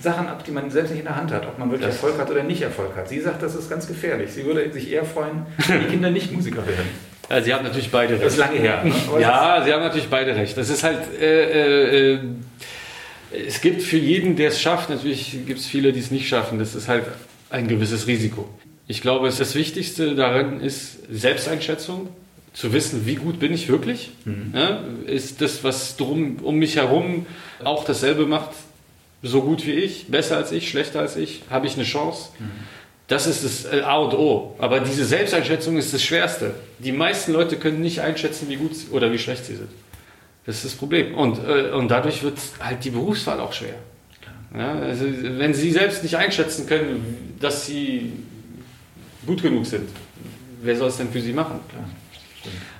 Sachen ab, die man selbst nicht in der Hand hat, ob man wirklich Das- Erfolg hat oder nicht Erfolg hat. Sie sagt, das ist ganz gefährlich. Sie würde sich eher freuen, wenn die Kinder nicht Musiker werden. Also sie haben natürlich beide recht. Das ist lange her. ne? Ja, Sie haben natürlich beide recht. Das ist halt, äh, äh, es gibt für jeden, der es schafft, natürlich gibt es viele, die es nicht schaffen. Das ist halt ein gewisses Risiko. Ich glaube, es- das Wichtigste daran ist Selbsteinschätzung, zu wissen, wie gut bin ich wirklich. Ja, ist das, was drum, um mich herum auch dasselbe macht, so gut wie ich, besser als ich, schlechter als ich, habe ich eine Chance. Das ist das A und O. Aber diese Selbsteinschätzung ist das Schwerste. Die meisten Leute können nicht einschätzen, wie gut sie- oder wie schlecht sie sind. Das ist das Problem. Und, äh, und dadurch wird halt die Berufswahl auch schwer. Ja, also wenn sie selbst nicht einschätzen können, dass sie gut genug sind, wer soll es denn für sie machen? Klar.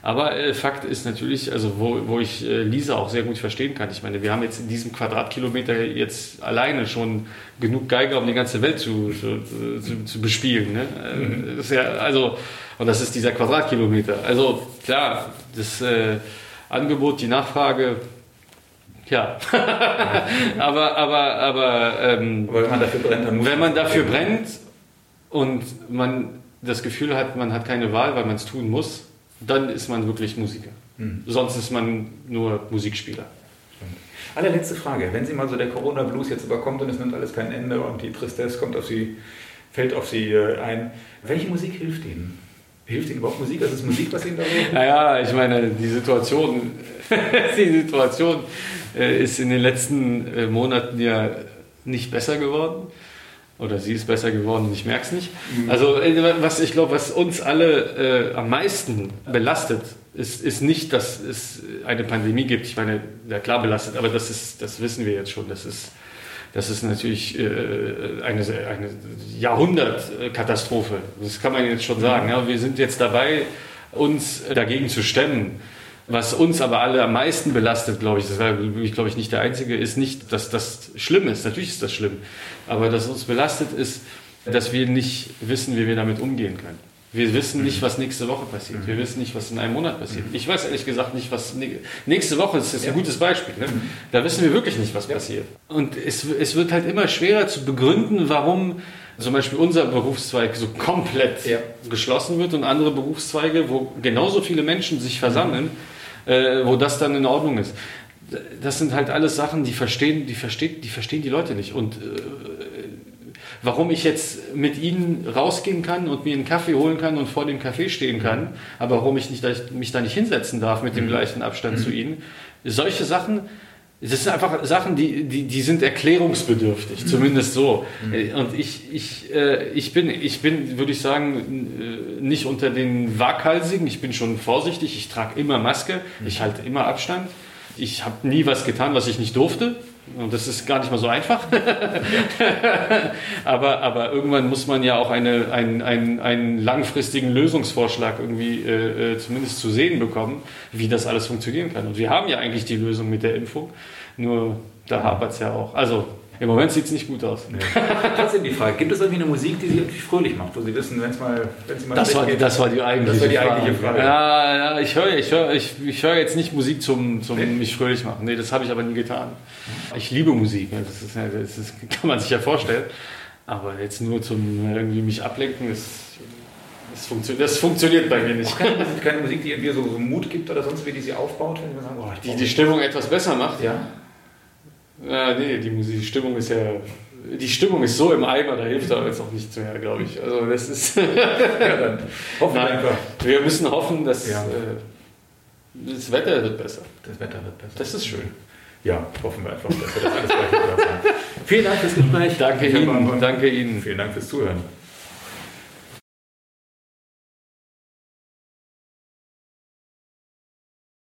Aber äh, Fakt ist natürlich, also wo, wo ich äh, Lisa auch sehr gut verstehen kann. Ich meine, wir haben jetzt in diesem Quadratkilometer jetzt alleine schon genug Geiger, um die ganze Welt zu, zu, zu, zu bespielen. Ne? Äh, ist ja, also, und das ist dieser Quadratkilometer. Also klar, das äh, Angebot, die Nachfrage, ja. aber, aber, aber ähm, Aber wenn man dafür brennt, dann muss wenn man dafür brennt und man das Gefühl hat, man hat keine Wahl, weil man es tun muss, dann ist man wirklich Musiker. Mhm. Sonst ist man nur Musikspieler. Allerletzte Frage. Wenn Sie mal so der Corona-Blues jetzt überkommt und es nimmt alles kein Ende und die Tristesse kommt auf Sie, fällt auf Sie äh, ein, welche Musik hilft Ihnen? Hilft Ihnen überhaupt Musik? Das ist Musik, was Ihnen da so... Naja, ich meine, die Situation, die Situation äh, ist in den letzten äh, Monaten ja nicht besser geworden. Oder sie ist besser geworden und ich merke es nicht. Also, äh, was ich glaube, was uns alle äh, am meisten belastet, ist, ist nicht, dass es eine Pandemie gibt. Ich meine, ja klar belastet, aber das, ist, das wissen wir jetzt schon. Das ist, das ist natürlich äh, eine, eine Jahrhundertkatastrophe. Das kann man jetzt schon sagen. Ja, wir sind jetzt dabei, uns dagegen zu stemmen. Was uns aber alle am meisten belastet, glaube ich, das war ich glaube ich nicht der Einzige, ist nicht, dass das schlimm ist. Natürlich ist das schlimm. Aber dass uns belastet ist, dass wir nicht wissen, wie wir damit umgehen können. Wir wissen nicht, was nächste Woche passiert. Wir wissen nicht, was in einem Monat passiert. Ich weiß ehrlich gesagt nicht, was nächste Woche ist. Das ist ein gutes Beispiel. Ne? Da wissen wir wirklich nicht, was passiert. Und es, es wird halt immer schwerer zu begründen, warum zum Beispiel unser Berufszweig so komplett Ja. geschlossen wird und andere Berufszweige, wo genauso viele Menschen sich versammeln, äh, wo das dann in Ordnung ist. Das sind halt alles Sachen, die verstehen, die versteht, die verstehen die Leute nicht. Und äh, warum ich jetzt mit ihnen rausgehen kann und mir einen Kaffee holen kann und vor dem Café stehen kann, aber warum ich nicht, mich da nicht hinsetzen darf mit dem gleichen Abstand zu ihnen, solche Sachen, das sind einfach Sachen, die, die, die sind erklärungsbedürftig, zumindest so. Äh, Und ich, ich, äh, ich bin, ich bin, würde ich sagen, äh, nicht unter den Waghalsigen. Ich bin schon vorsichtig. Ich trage immer Maske. Ich halte immer Abstand. Ich habe nie was getan, was ich nicht durfte. Und das ist gar nicht mal so einfach. aber, aber irgendwann muss man ja auch eine, einen, einen, einen langfristigen Lösungsvorschlag irgendwie äh, äh, zumindest zu sehen bekommen, wie das alles funktionieren kann. Und wir haben ja eigentlich die Lösung mit der Impfung. Nur da hapert es ja auch. Also im Moment sieht es nicht gut aus. Nee. Trotzdem die Frage, gibt es irgendwie eine Musik, die Sie irgendwie fröhlich macht, wo Sie wissen, wenn es mal, wenn Sie mal Das war, geht, das war die eigentliche, Das war die eigentliche Frage. Ja, ja, ich höre ich hör, ich, ich hör jetzt nicht Musik zum, zum Nee. mich fröhlich machen. Nee, das habe ich aber nie getan. Ich liebe Musik, ne, das, ist, das ist, kann man sich ja vorstellen. Aber jetzt nur zum irgendwie mich ablenken, das, das, funktioniert, das funktioniert bei mir nicht. Auch keine, Musik- keine Musik, die irgendwie so, so Mut gibt oder sonst wie, die Sie aufbaut, wenn Sie sagen, oh, Die die Stimmung etwas besser macht. ja? Ja, nee, die, Musik, die Stimmung ist ja. Die Stimmung ist so im Eimer, da hilft aber jetzt auch nichts mehr, glaube ich. Also das ist. ja, dann hoffen wir Nein, einfach, wir müssen hoffen, dass Ja. äh, das Wetter wird besser. das Wetter wird besser. Das ist schön. Ja, hoffen wir einfach, dass wir das alles gleich. Vielen Dank fürs Gespräch. Danke Ihnen. Danke Ihnen. Vielen Dank fürs Zuhören.